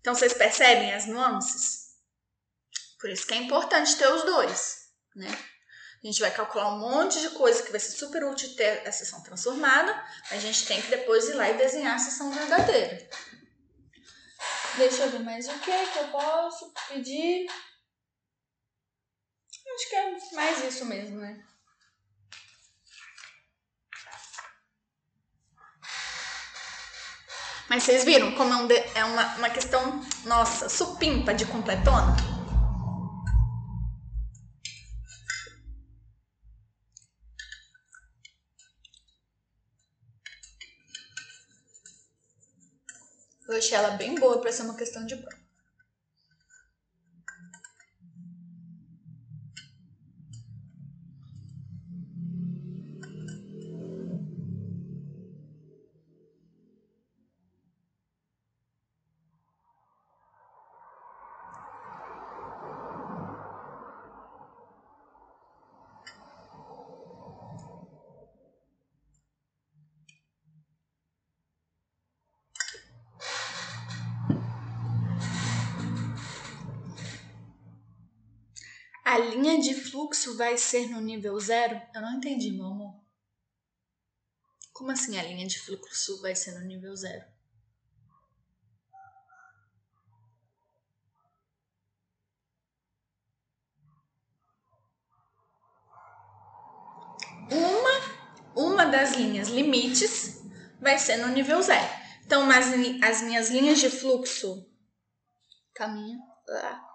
Então vocês percebem as nuances? Por isso que é importante ter os dois, né? A gente vai calcular um monte de coisa que vai ser super útil ter a sessão transformada, a gente tem que depois ir lá e desenhar a sessão verdadeira. Deixa eu ver mais o que que eu posso pedir. Acho que é mais isso mesmo, né? Mas vocês viram como é, um de, é uma, uma questão, nossa, supimpa de completona? Eu achei ela bem boa para ser uma questão de prova. Fluxo vai ser no nível zero? Eu não entendi, meu amor. Como assim a linha de fluxo vai ser no nível zero? Uma das linhas limites vai ser no nível zero. Então, as, as minhas linhas de fluxo caminha lá.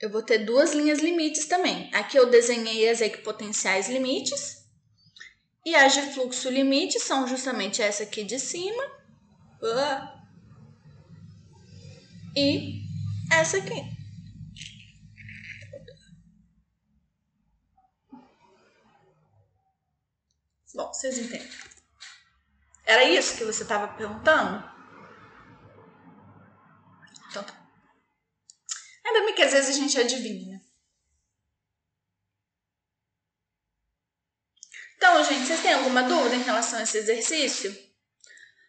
Eu vou ter duas linhas limites também. Aqui eu desenhei as equipotenciais limites. E as de fluxo limite são justamente essa aqui de cima. E essa aqui. Bom, vocês entendem. Era isso que você estava perguntando? Então tá. Ainda bem que às vezes a gente adivinha, né? Então, gente, vocês têm alguma dúvida em relação a esse exercício?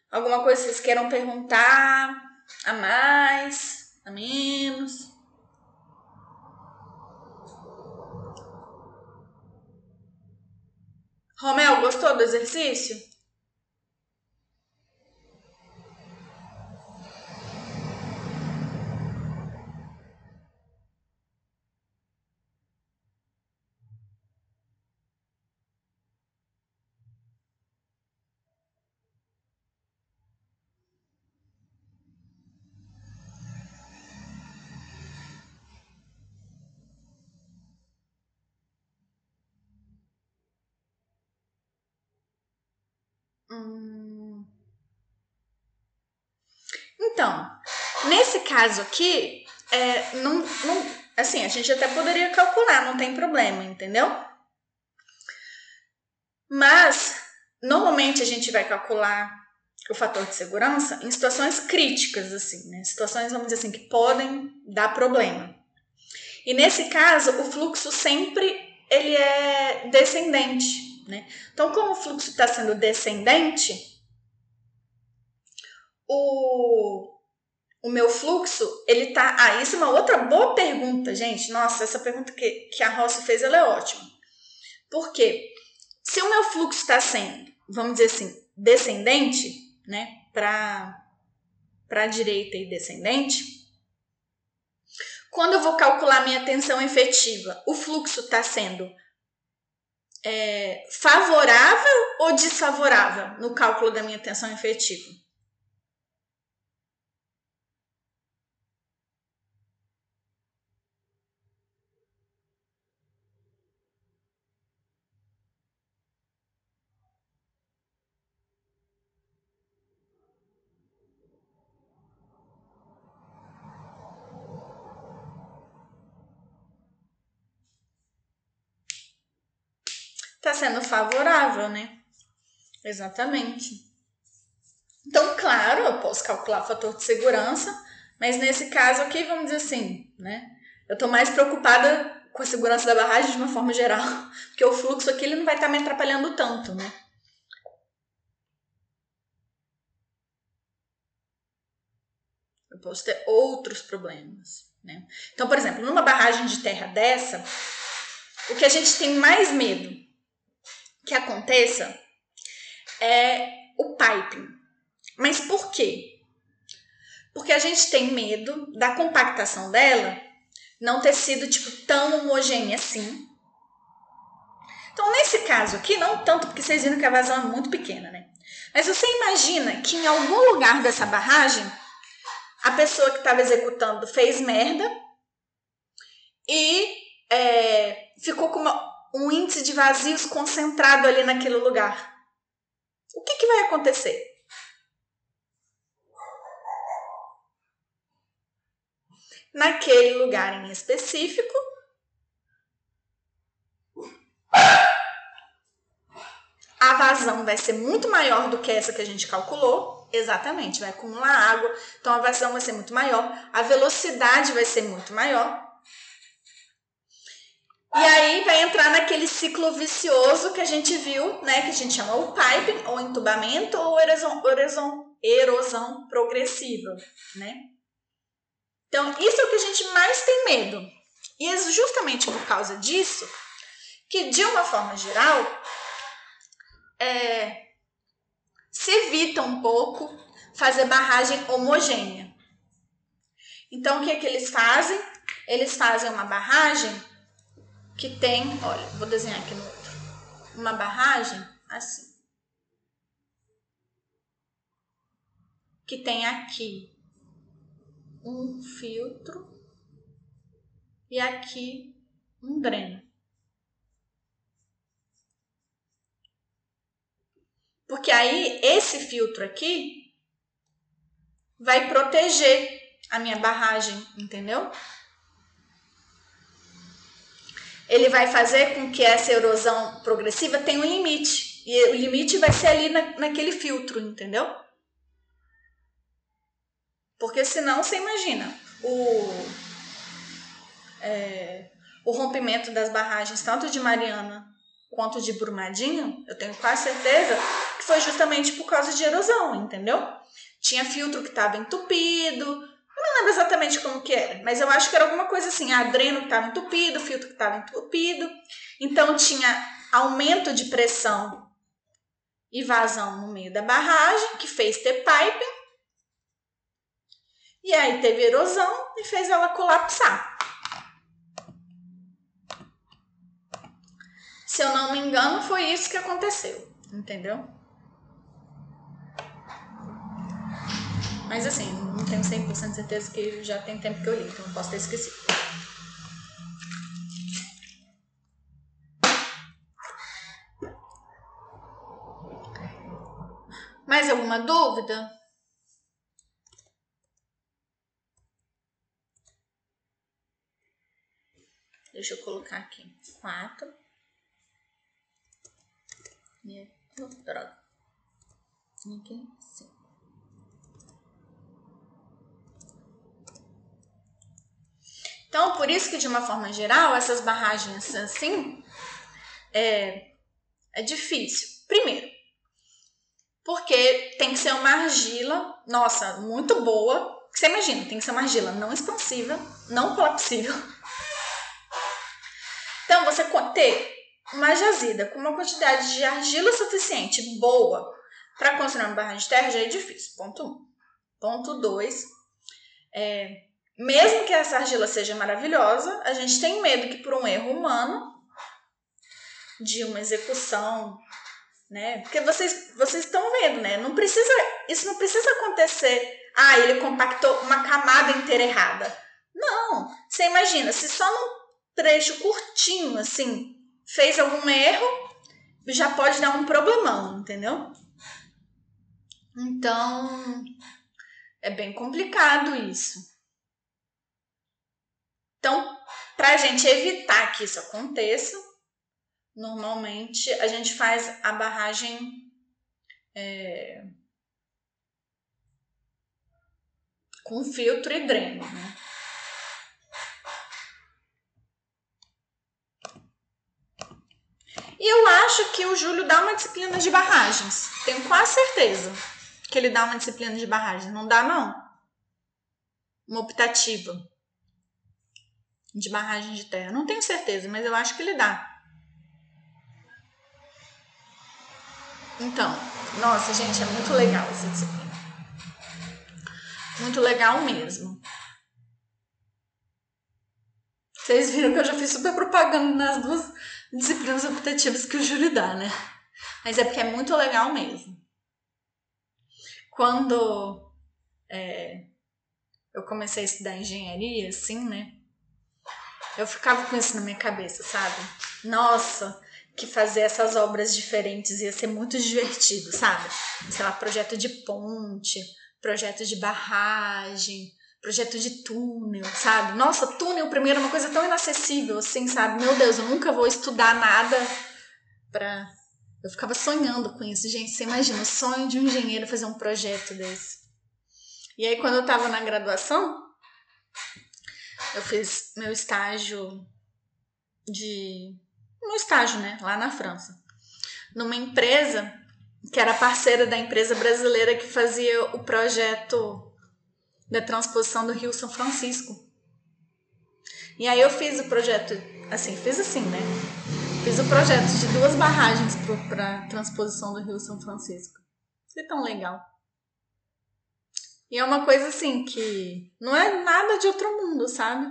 Alguma coisa que vocês queiram perguntar a mais, a menos? Romel, gostou do exercício? Então, nesse caso aqui, é, não, não, assim, a gente até poderia calcular, não tem problema, entendeu? Mas, normalmente a gente vai calcular o fator de segurança em situações críticas, assim, né? Situações, vamos dizer assim, que podem dar problema. E nesse caso, o fluxo sempre ele é descendente. Né? Então, como o fluxo está sendo descendente, o, o meu fluxo, ele tá. Ah, isso é uma outra boa pergunta, gente. Nossa, essa pergunta que, que a Rossi fez, ela é ótima. Por quê? Se o meu fluxo está sendo, vamos dizer assim, descendente, né, para a direita e descendente, quando eu vou calcular minha tensão efetiva, o fluxo está sendo é, favorável ou desfavorável no cálculo da minha tensão efetiva? Está sendo favorável, né? Exatamente. Então, claro, eu posso calcular o fator de segurança, mas nesse caso aqui, vamos dizer assim, né? Eu estou mais preocupada com a segurança da barragem de uma forma geral, porque o fluxo aqui ele não vai estar tá me atrapalhando tanto, né? Eu posso ter outros problemas, né? Então, por exemplo, numa barragem de terra dessa, o que a gente tem mais medo que aconteça é o piping. Mas por quê? Porque a gente tem medo da compactação dela não ter sido tipo tão homogênea assim. Então, nesse caso aqui, não tanto porque vocês viram que a vazão é muito pequena, né? Mas você imagina que em algum lugar dessa barragem, a pessoa que estava executando fez merda e é, ficou com uma um índice de vazios concentrado ali naquele lugar. O que, que vai acontecer? Naquele lugar em específico, a vazão vai ser muito maior do que essa que a gente calculou. Exatamente, vai acumular água, então a vazão vai ser muito maior, a velocidade vai ser muito maior. E aí vai entrar naquele ciclo vicioso que a gente viu, né? Que a gente chama o pipe, ou entubamento, ou erosão, erosão, erosão progressiva, né? Então, isso é o que a gente mais tem medo. E é justamente por causa disso que, de uma forma geral, é, se evita um pouco fazer barragem homogênea. Então, o que, é que eles fazem? Eles fazem uma barragem que tem, olha, vou desenhar aqui no outro, uma barragem assim. Que tem aqui um filtro e aqui um dreno. Porque aí esse filtro aqui vai proteger a minha barragem, entendeu? Ele vai fazer com que essa erosão progressiva tenha um limite. E o limite vai ser ali na, naquele filtro, entendeu? Porque senão você imagina o, é, o rompimento das barragens, tanto de Mariana quanto de Brumadinho, eu tenho quase certeza que foi justamente por causa de erosão, entendeu? Tinha filtro que estava entupido, lembro exatamente como que era, mas eu acho que era alguma coisa assim, a dreno que estava entupido, filtro que estava entupido, então tinha aumento de pressão e vazão no meio da barragem, que fez ter piping, e aí teve erosão e fez ela colapsar. Se eu não me engano, foi isso que aconteceu, entendeu? Mas assim, tenho 100% de certeza que já tem tempo que eu li, então não posso ter esquecido. Mais alguma dúvida? Deixa eu colocar aqui. Quatro. E oh, droga. Aqui, cinco. Então, por isso que, de uma forma geral, essas barragens assim é, é difícil. Primeiro, porque tem que ser uma argila, nossa, muito boa. Você imagina, tem que ser uma argila não expansiva, não colapsível então, você ter uma jazida com uma quantidade de argila suficiente boa para construir uma barragem de terra já é difícil. Ponto 1. Um. Ponto 2. É, mesmo que essa argila seja maravilhosa, a gente tem medo que por um erro humano de uma execução, né? Porque vocês vocês estão vendo, né? Não precisa isso não precisa acontecer. Ah, ele compactou uma camada inteira errada. Não. Você imagina, se só não trecho curtinho, assim, fez algum erro, já pode dar um problemão, entendeu? Então, é bem complicado isso. Então, para a gente evitar que isso aconteça, normalmente a gente faz a barragem é, com filtro e dreno, né? E eu acho que o Júlio dá uma disciplina de barragens. Tenho quase certeza que ele dá uma disciplina de barragens. Não dá, não? Uma optativa de barragem de terra. Não tenho certeza, mas eu acho que ele dá. Então, nossa, gente, é muito legal essa disciplina. Muito legal mesmo. Vocês viram que eu já fiz super propaganda nas duas disciplinas optativas que o Júlio dá, né? Mas é porque é muito legal mesmo. Quando é, eu comecei a estudar engenharia, assim, né? Eu ficava com isso na minha cabeça, sabe? Nossa, que fazer essas obras diferentes ia ser muito divertido, sabe? Sei lá, projeto de ponte, projeto de barragem, projeto de túnel, sabe? Nossa, túnel primeiro é uma coisa tão inacessível, assim, sabe? Meu Deus, eu nunca vou estudar nada pra. Eu ficava sonhando com isso, gente. Você imagina o sonho de um engenheiro fazer um projeto desse. E aí, quando eu tava na graduação, eu fiz meu estágio de. Meu estágio, né? Lá na França. Numa empresa que era parceira da empresa brasileira que fazia o projeto da transposição do Rio São Francisco. E aí eu fiz o projeto, assim, fiz assim, né? Fiz o projeto de duas barragens para transposição do Rio São Francisco. Foi tão legal. E é uma coisa assim que não é nada de outro mundo, sabe?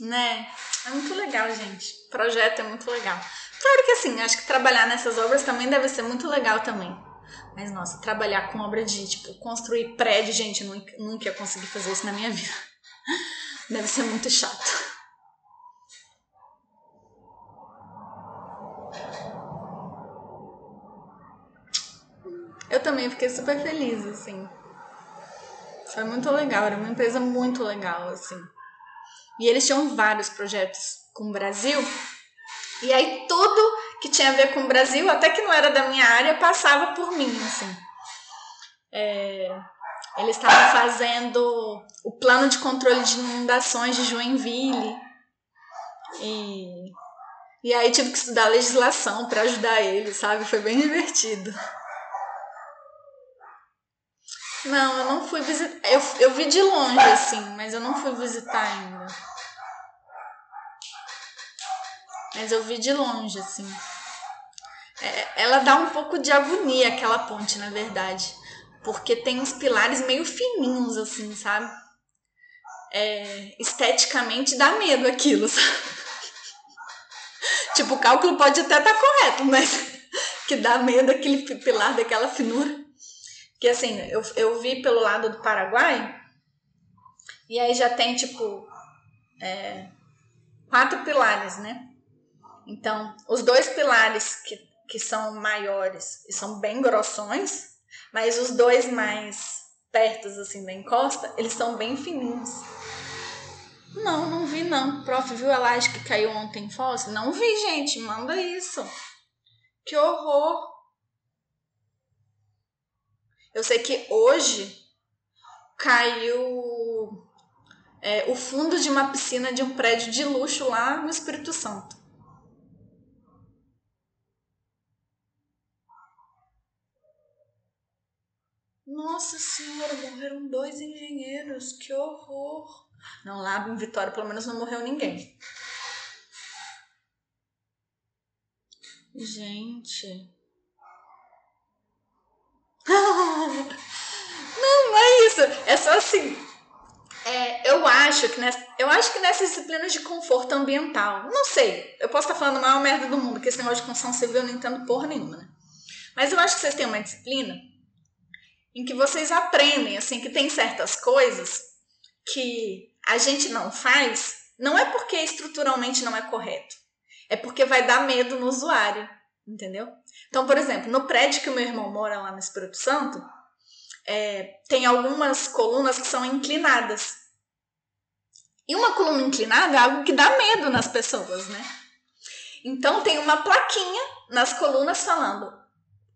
Né? É muito legal, gente. O projeto é muito legal. Claro que assim, acho que trabalhar nessas obras também deve ser muito legal também. Mas nossa, trabalhar com obra de tipo construir prédio, gente, eu nunca ia conseguir fazer isso na minha vida. Deve ser muito chato. Eu também fiquei super feliz, assim. Foi muito legal, era uma empresa muito legal, assim. E eles tinham vários projetos com o Brasil. E aí tudo que tinha a ver com o Brasil, até que não era da minha área, passava por mim, assim. É, eles estavam fazendo o plano de controle de inundações de Joinville. E, e aí tive que estudar legislação para ajudar eles, sabe? Foi bem divertido. Não, eu não fui visitar. Eu, eu vi de longe, assim, mas eu não fui visitar ainda. Mas eu vi de longe, assim. É, ela dá um pouco de agonia, aquela ponte, na verdade. Porque tem uns pilares meio fininhos, assim, sabe? É, esteticamente dá medo aquilo, sabe? tipo, o cálculo pode até estar tá correto, mas que dá medo aquele pilar daquela finura. Que assim, eu, eu vi pelo lado do Paraguai, e aí já tem, tipo, é, quatro pilares, né? Então, os dois pilares que, que são maiores e são bem grossões, mas os dois mais pertos, assim, da encosta, eles são bem fininhos. Não, não vi não. Prof, viu a laje que caiu ontem em Foz? Não vi, gente. Manda isso. Que horror. Eu sei que hoje caiu é, o fundo de uma piscina de um prédio de luxo lá no Espírito Santo. Nossa senhora, morreram dois engenheiros, que horror! Não, lá em Vitória pelo menos não morreu ninguém. Gente. Não, não é isso. É só assim. É, eu acho que nessa, eu acho que nessas disciplinas de conforto ambiental, não sei, eu posso estar falando a maior merda do mundo, que esse negócio de construção civil eu não entendo porra nenhuma, né? Mas eu acho que vocês têm uma disciplina em que vocês aprendem assim que tem certas coisas que a gente não faz, não é porque estruturalmente não é correto, é porque vai dar medo no usuário, entendeu? Então, por exemplo, no prédio que o meu irmão mora lá no Espírito Santo, é, tem algumas colunas que são inclinadas. E uma coluna inclinada é algo que dá medo nas pessoas, né? Então tem uma plaquinha nas colunas falando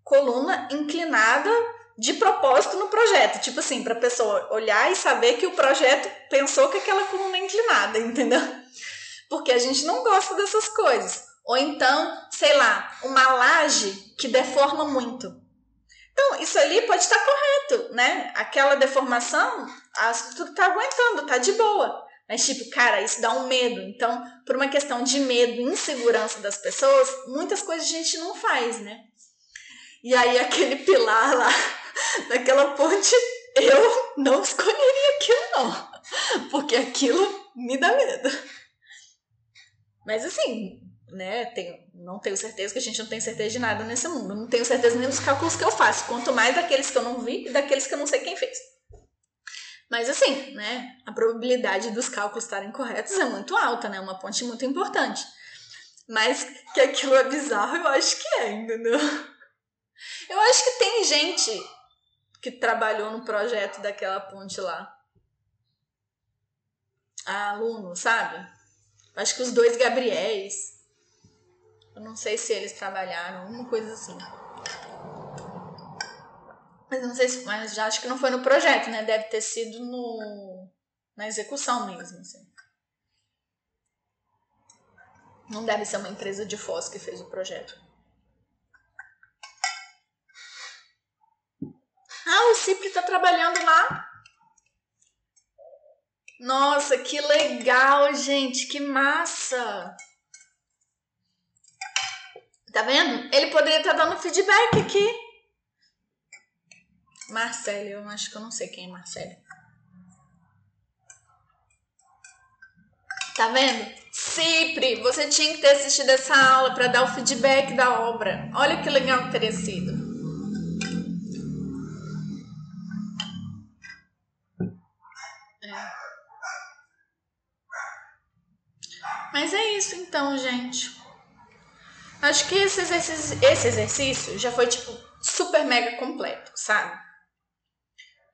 coluna inclinada de propósito no projeto. Tipo assim, para a pessoa olhar e saber que o projeto pensou que aquela coluna é inclinada, entendeu? Porque a gente não gosta dessas coisas. Ou então, sei lá, uma laje que deforma muito. Então, isso ali pode estar correto, né? Aquela deformação, a estrutura está aguentando, tá de boa. Mas, tipo, cara, isso dá um medo. Então, por uma questão de medo e insegurança das pessoas, muitas coisas a gente não faz, né? E aí, aquele pilar lá daquela ponte, eu não escolheria aquilo, não. Porque aquilo me dá medo. Mas assim, né, tenho, não tenho certeza que a gente não tem certeza de nada nesse mundo. Não tenho certeza nem dos cálculos que eu faço, quanto mais daqueles que eu não vi e daqueles que eu não sei quem fez. Mas assim, né, a probabilidade dos cálculos estarem corretos é muito alta, né? Uma ponte muito importante. Mas que aquilo é bizarro, eu acho que é, entendeu? Eu acho que tem gente que trabalhou no projeto daquela ponte lá. A aluno, sabe? Acho que os dois Gabriéis. Eu não sei se eles trabalharam, uma coisa assim. Mas não sei se. Mas já acho que não foi no projeto, né? Deve ter sido no, na execução mesmo, assim. Não deve ser uma empresa de Foz que fez o projeto. Ah, o Cipri tá trabalhando lá. Nossa, que legal, gente, que massa. Tá vendo? Ele poderia estar tá dando feedback aqui. Marcelo, eu acho que eu não sei quem é Marcelo. Tá vendo? Cipri, você tinha que ter assistido essa aula para dar o feedback da obra. Olha que legal que teria sido. Mas é isso então, gente. Acho que esse exercício, esse exercício já foi tipo super mega completo, sabe?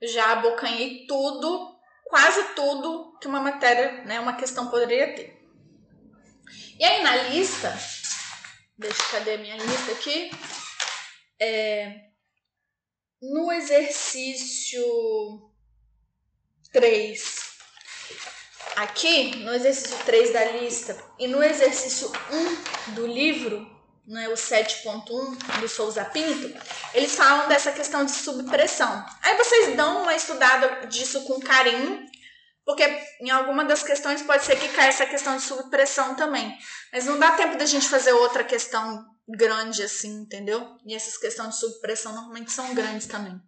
Já abocanhei tudo, quase tudo que uma matéria, né, uma questão poderia ter. E aí na lista, deixa cadê a minha lista aqui? É, no exercício 3, aqui no exercício 3 da lista e no exercício 1 do livro, né, o 7.1 do Souza Pinto, eles falam dessa questão de subpressão. Aí vocês dão uma estudada disso com carinho, porque em alguma das questões pode ser que caia essa questão de subpressão também. Mas não dá tempo da gente fazer outra questão grande assim, entendeu? E essas questões de subpressão normalmente são grandes também.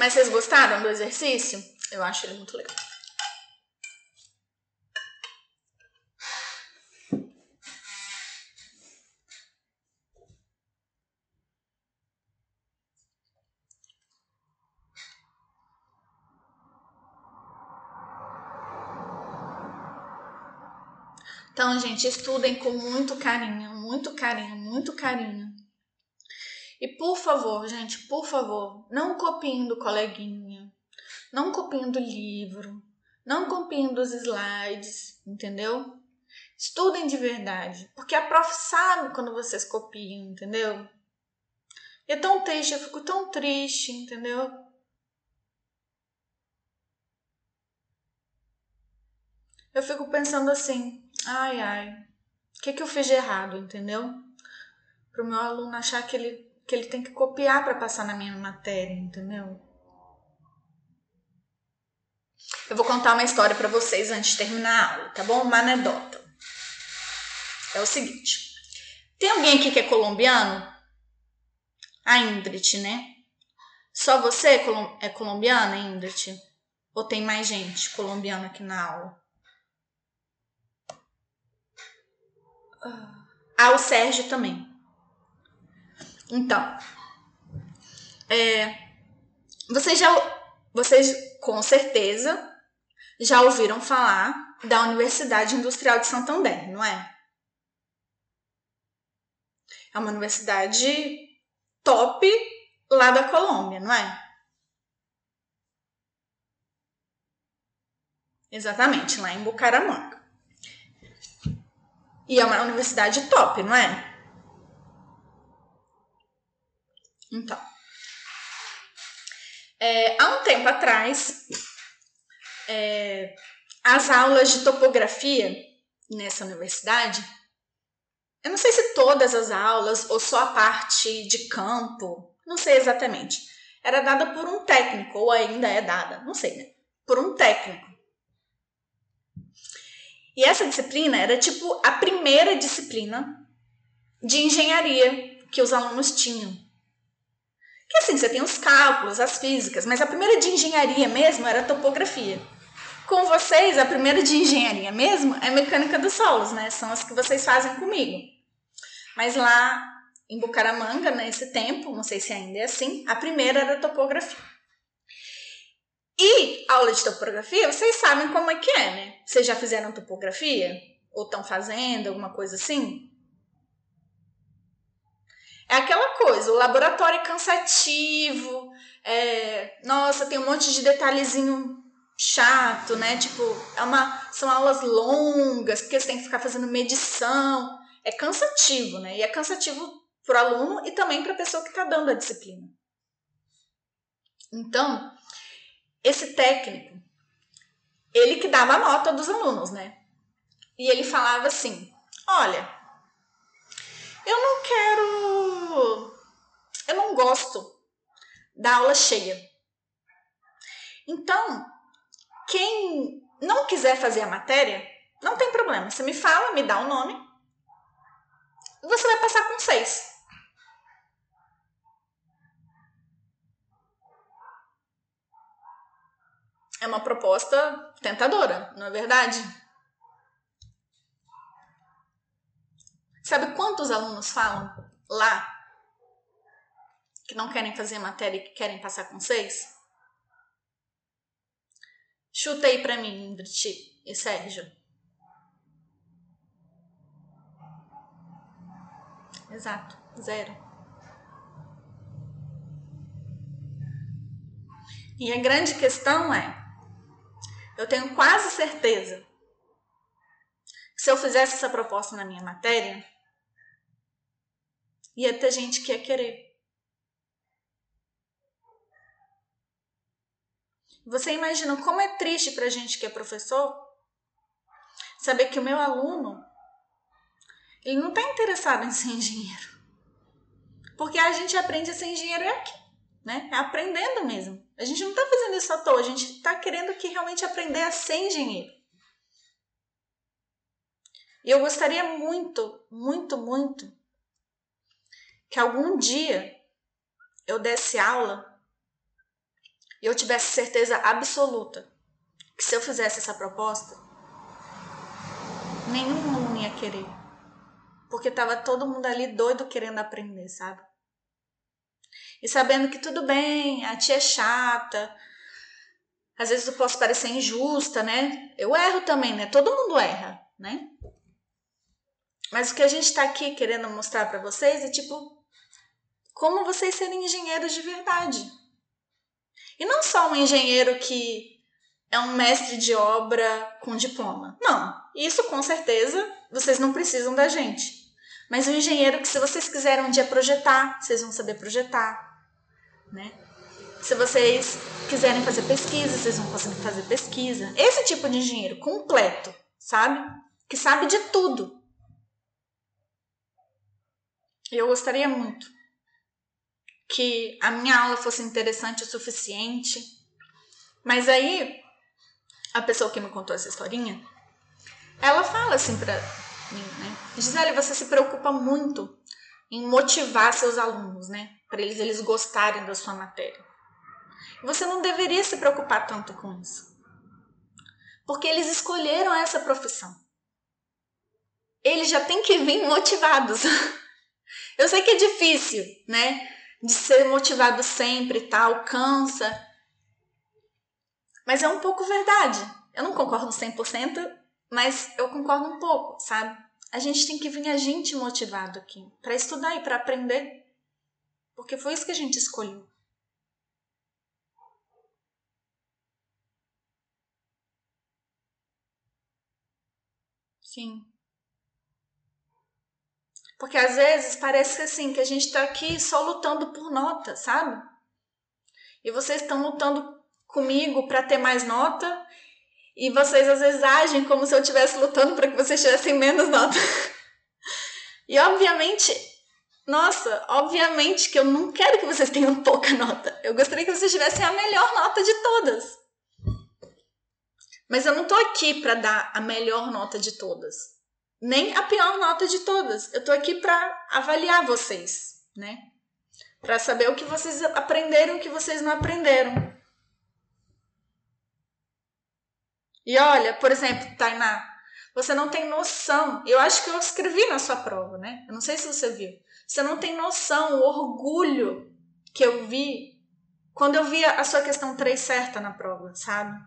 Mas vocês gostaram do exercício? Eu acho ele muito legal. Então, gente, estudem com muito carinho, muito carinho, muito carinho. E por favor, gente, por favor, não copiem do coleguinha, não copiem do livro, não copiem dos slides, entendeu? Estudem de verdade, porque a prof sabe quando vocês copiam, entendeu? E é tão triste, eu fico tão triste, entendeu? Eu fico pensando assim, ai ai, o que, que eu fiz de errado, entendeu? Para o meu aluno achar que ele, que ele tem que copiar para passar na minha matéria, entendeu? Eu vou contar uma história para vocês antes de terminar a aula, tá bom? Uma anedota. É o seguinte: tem alguém aqui que é colombiano? A Indrit, né? Só você é colombiana, Indrit? Ou tem mais gente colombiana aqui na aula? Ah, o Sérgio também. Então, é, vocês já, vocês com certeza já ouviram falar da Universidade Industrial de Santander, não é? É uma universidade top lá da Colômbia, não é? Exatamente, lá em Bucaramanga. E é uma universidade top, não é? Então. É, há um tempo atrás, é, as aulas de topografia nessa universidade, eu não sei se todas as aulas ou só a parte de campo, não sei exatamente, era dada por um técnico, ou ainda é dada, não sei, né? Por um técnico. E essa disciplina era tipo a primeira disciplina de engenharia que os alunos tinham. Que assim, você tem os cálculos, as físicas, mas a primeira de engenharia mesmo era topografia. Com vocês, a primeira de engenharia mesmo é mecânica dos solos, né? São as que vocês fazem comigo. Mas lá em Bucaramanga, nesse tempo, não sei se ainda é assim, a primeira era topografia. E aula de topografia, vocês sabem como é que é, né? Vocês já fizeram topografia? Ou estão fazendo alguma coisa assim? É aquela coisa, o laboratório é cansativo, é, nossa, tem um monte de detalhezinho chato, né? Tipo, é uma, são aulas longas, porque você tem que ficar fazendo medição. É cansativo, né? E é cansativo para o aluno e também para a pessoa que está dando a disciplina. Então, esse técnico, ele que dava a nota dos alunos, né? E ele falava assim: Olha, eu não quero. Eu não gosto da aula cheia. Então, quem não quiser fazer a matéria, não tem problema. Você me fala, me dá o nome, você vai passar com seis. é uma proposta tentadora, não é verdade? Sabe quantos alunos falam lá que não querem fazer matéria e que querem passar com seis? Chuta aí pra mim, Ingrid e Sérgio. Exato, zero. E a grande questão é: eu tenho quase certeza que se eu fizesse essa proposta na minha matéria, ia ter gente que ia querer. Você imagina como é triste para a gente que é professor saber que o meu aluno ele não está interessado em ser engenheiro. Porque a gente aprende a ser engenheiro é aqui, né? É aprendendo mesmo. A gente não está fazendo isso à toa, a gente está querendo que realmente aprender a ser engenheiro. E eu gostaria muito, muito, muito que algum dia eu desse aula e eu tivesse certeza absoluta que se eu fizesse essa proposta, nenhum aluno ia querer. Porque tava todo mundo ali doido querendo aprender, sabe? E sabendo que tudo bem, a tia é chata, às vezes eu posso parecer injusta, né? Eu erro também, né? Todo mundo erra, né? Mas o que a gente tá aqui querendo mostrar para vocês é tipo como vocês serem engenheiros de verdade. E não só um engenheiro que é um mestre de obra com diploma. Não, isso com certeza vocês não precisam da gente. Mas um engenheiro que, se vocês quiserem um dia projetar, vocês vão saber projetar, né? Se vocês quiserem fazer pesquisa, vocês vão conseguir fazer pesquisa. Esse tipo de engenheiro completo, sabe? Que sabe de tudo. Eu gostaria muito que a minha aula fosse interessante o suficiente. Mas aí, a pessoa que me contou essa historinha, ela fala assim pra mim, né? Gisele, você se preocupa muito em motivar seus alunos, né? Para eles, eles gostarem da sua matéria. Você não deveria se preocupar tanto com isso. Porque eles escolheram essa profissão. Eles já têm que vir motivados. Eu sei que é difícil, né? De ser motivado sempre e tal, cansa. Mas é um pouco verdade. Eu não concordo 100%, mas eu concordo um pouco, sabe? A gente tem que vir a gente motivado aqui para estudar e para aprender. Porque foi isso que a gente escolheu. Sim. Porque às vezes parece que assim, que a gente está aqui só lutando por nota, sabe? E vocês estão lutando comigo para ter mais nota, e vocês às vezes agem como se eu estivesse lutando para que vocês tivessem menos nota. e obviamente, nossa, obviamente que eu não quero que vocês tenham pouca nota. Eu gostaria que vocês tivessem a melhor nota de todas. Mas eu não tô aqui para dar a melhor nota de todas nem a pior nota de todas. Eu tô aqui para avaliar vocês, né? Para saber o que vocês aprenderam e o que vocês não aprenderam. E olha, por exemplo, Tainá, você não tem noção. Eu acho que eu escrevi na sua prova, né? Eu não sei se você viu. Você não tem noção o orgulho que eu vi quando eu vi a sua questão 3 certa na prova, sabe?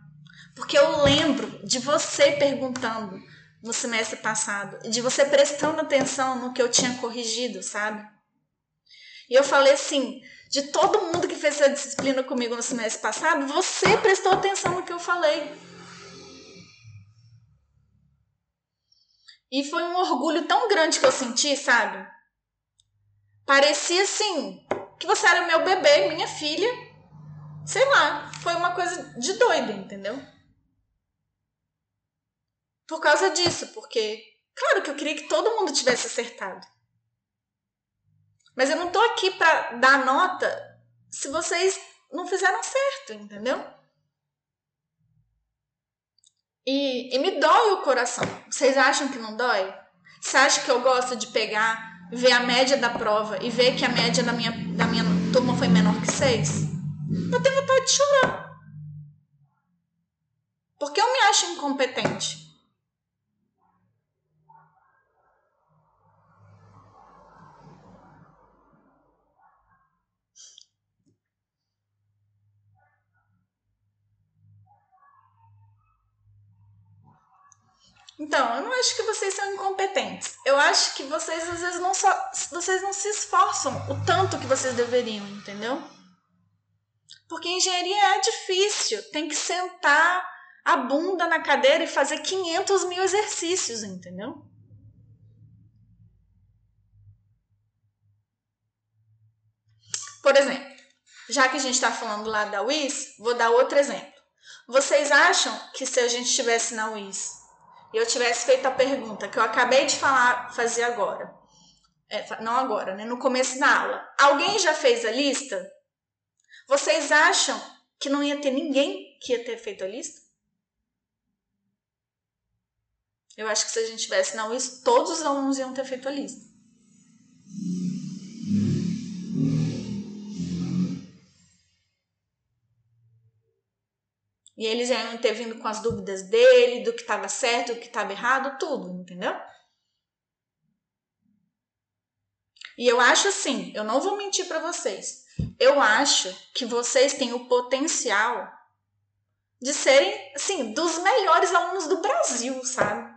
Porque eu lembro de você perguntando no semestre passado, de você prestando atenção no que eu tinha corrigido, sabe? E eu falei assim, de todo mundo que fez essa disciplina comigo no semestre passado, você prestou atenção no que eu falei. E foi um orgulho tão grande que eu senti, sabe? Parecia assim, que você era meu bebê, minha filha. Sei lá, foi uma coisa de doido, entendeu? Por causa disso, porque, claro que eu queria que todo mundo tivesse acertado. Mas eu não tô aqui para dar nota se vocês não fizeram certo, entendeu? E, e me dói o coração. Vocês acham que não dói? Você acha que eu gosto de pegar, ver a média da prova e ver que a média da minha, da minha turma foi menor que seis? Eu tenho vontade de chorar. acho incompetente. Então, eu não acho que vocês são incompetentes. Eu acho que vocês às vezes não só vocês não se esforçam o tanto que vocês deveriam, entendeu? Porque engenharia é difícil, tem que sentar a bunda na cadeira e fazer 500 mil exercícios, entendeu? Por exemplo, já que a gente está falando lá da WIS, vou dar outro exemplo. Vocês acham que se a gente estivesse na WIS e eu tivesse feito a pergunta que eu acabei de falar, fazer agora, é, não agora, né? No começo da aula, alguém já fez a lista? Vocês acham que não ia ter ninguém que ia ter feito a lista? Eu acho que se a gente tivesse na UIS, todos os alunos iam ter feito a lista. E eles iam ter vindo com as dúvidas dele, do que estava certo, do que estava errado, tudo, entendeu? E eu acho assim, eu não vou mentir para vocês. Eu acho que vocês têm o potencial de serem, assim, dos melhores alunos do Brasil, sabe?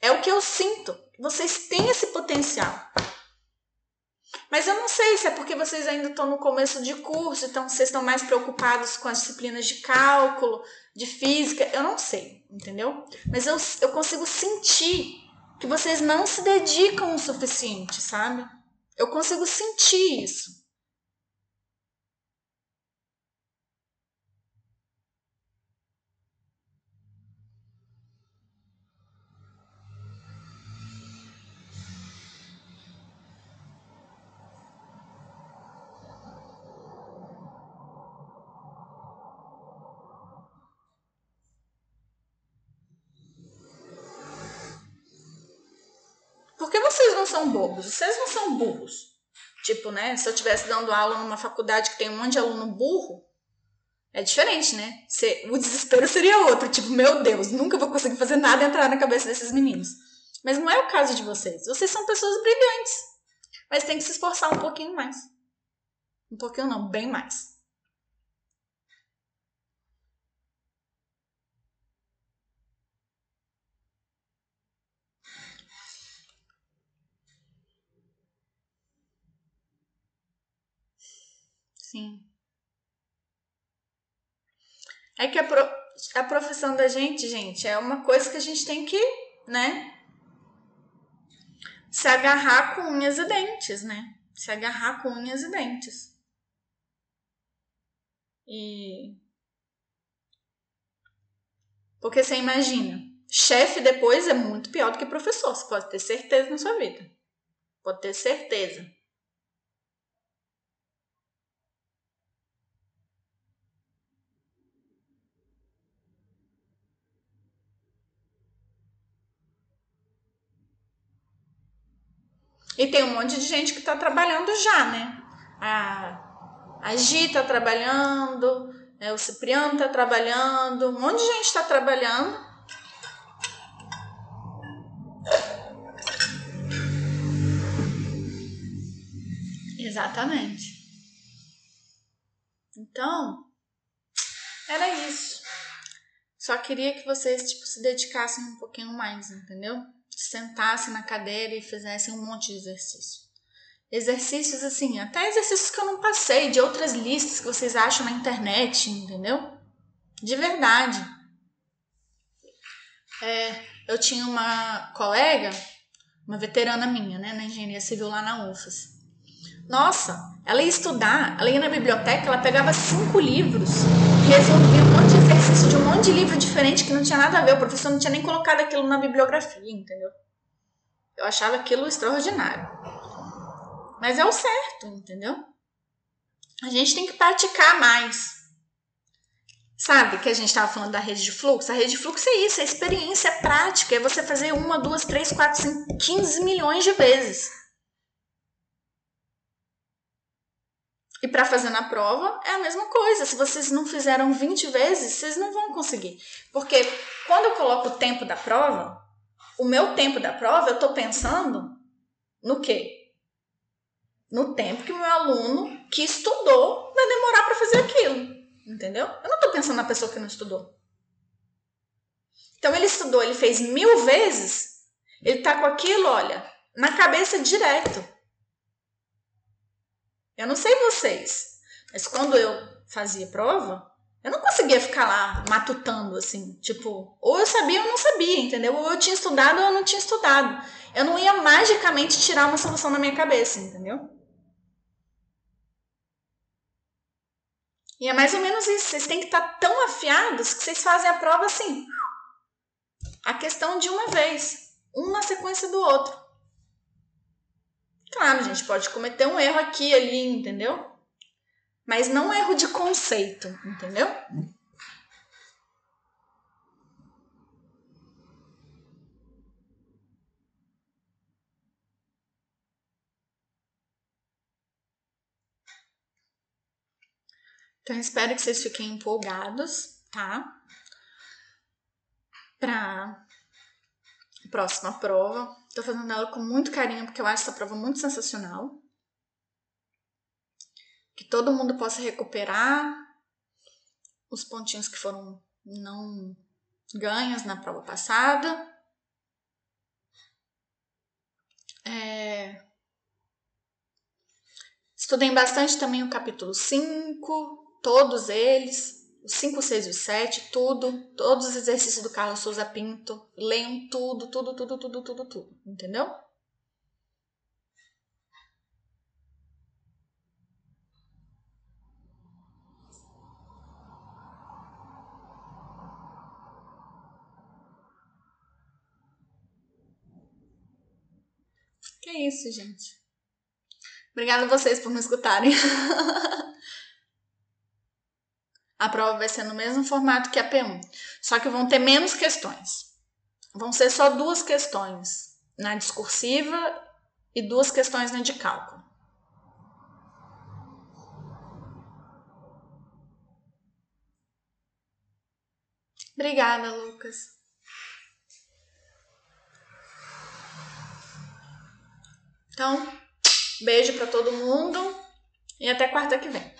É o que eu sinto. Vocês têm esse potencial. Mas eu não sei se é porque vocês ainda estão no começo de curso, então vocês estão mais preocupados com as disciplinas de cálculo, de física, eu não sei, entendeu? Mas eu, eu consigo sentir que vocês não se dedicam o suficiente, sabe? Eu consigo sentir isso. Porque vocês não são bobos, vocês não são burros. Tipo, né? Se eu estivesse dando aula numa faculdade que tem um monte de aluno burro, é diferente, né? o desespero seria outro. Tipo, meu Deus, nunca vou conseguir fazer nada entrar na cabeça desses meninos. Mas não é o caso de vocês. Vocês são pessoas brilhantes. Mas tem que se esforçar um pouquinho mais. Um pouquinho não, bem mais. Sim. É que a, pro, a profissão da gente, gente, é uma coisa que a gente tem que, né? Se agarrar com unhas e dentes, né? Se agarrar com unhas e dentes. E. Porque você imagina, chefe depois é muito pior do que professor, você pode ter certeza na sua vida. Pode ter certeza. E tem um monte de gente que está trabalhando já, né? A, a Gi está trabalhando, é, o Cipriano está trabalhando, um monte de gente está trabalhando. Exatamente. Então, era isso. Só queria que vocês tipo, se dedicassem um pouquinho mais, entendeu? Sentassem na cadeira e fizessem um monte de exercício. Exercícios assim, até exercícios que eu não passei, de outras listas que vocês acham na internet, entendeu? De verdade. É, eu tinha uma colega, uma veterana minha, né, na engenharia civil lá na UFAS. Nossa, ela ia estudar, ela ia na biblioteca, ela pegava cinco livros, resolvia um monte de livro diferente que não tinha nada a ver. O professor não tinha nem colocado aquilo na bibliografia, entendeu? Eu achava aquilo extraordinário. Mas é o certo, entendeu? A gente tem que praticar mais. Sabe que a gente estava falando da rede de fluxo? A rede de fluxo é isso, é experiência é prática, é você fazer uma, duas, três, quatro, cinco, quinze milhões de vezes. E para fazer na prova é a mesma coisa. Se vocês não fizeram 20 vezes, vocês não vão conseguir. Porque quando eu coloco o tempo da prova, o meu tempo da prova, eu estou pensando no quê? No tempo que o meu aluno que estudou vai demorar para fazer aquilo. Entendeu? Eu não estou pensando na pessoa que não estudou. Então ele estudou, ele fez mil vezes, ele tá com aquilo, olha, na cabeça direto. Eu não sei vocês, mas quando eu fazia prova, eu não conseguia ficar lá matutando assim, tipo, ou eu sabia ou não sabia, entendeu? Ou eu tinha estudado ou eu não tinha estudado. Eu não ia magicamente tirar uma solução da minha cabeça, entendeu? E é mais ou menos isso. Vocês têm que estar tão afiados que vocês fazem a prova assim. A questão de uma vez, um na sequência do outro. Claro, a gente pode cometer um erro aqui ali, entendeu? Mas não erro de conceito, entendeu? Então, espero que vocês fiquem empolgados, tá? Para a próxima prova. Tô fazendo ela com muito carinho porque eu acho essa prova muito sensacional. Que todo mundo possa recuperar os pontinhos que foram não ganhos na prova passada. É... Estudem bastante também o capítulo 5, todos eles o 5, 6 e o 7, tudo, todos os exercícios do Carlos Souza Pinto, leiam tudo, tudo, tudo, tudo, tudo, tudo, entendeu? Que é isso, gente. Obrigada a vocês por me escutarem. a prova vai ser no mesmo formato que a P1, só que vão ter menos questões. Vão ser só duas questões na discursiva e duas questões na de cálculo. Obrigada, Lucas. Então, beijo para todo mundo e até quarta que vem.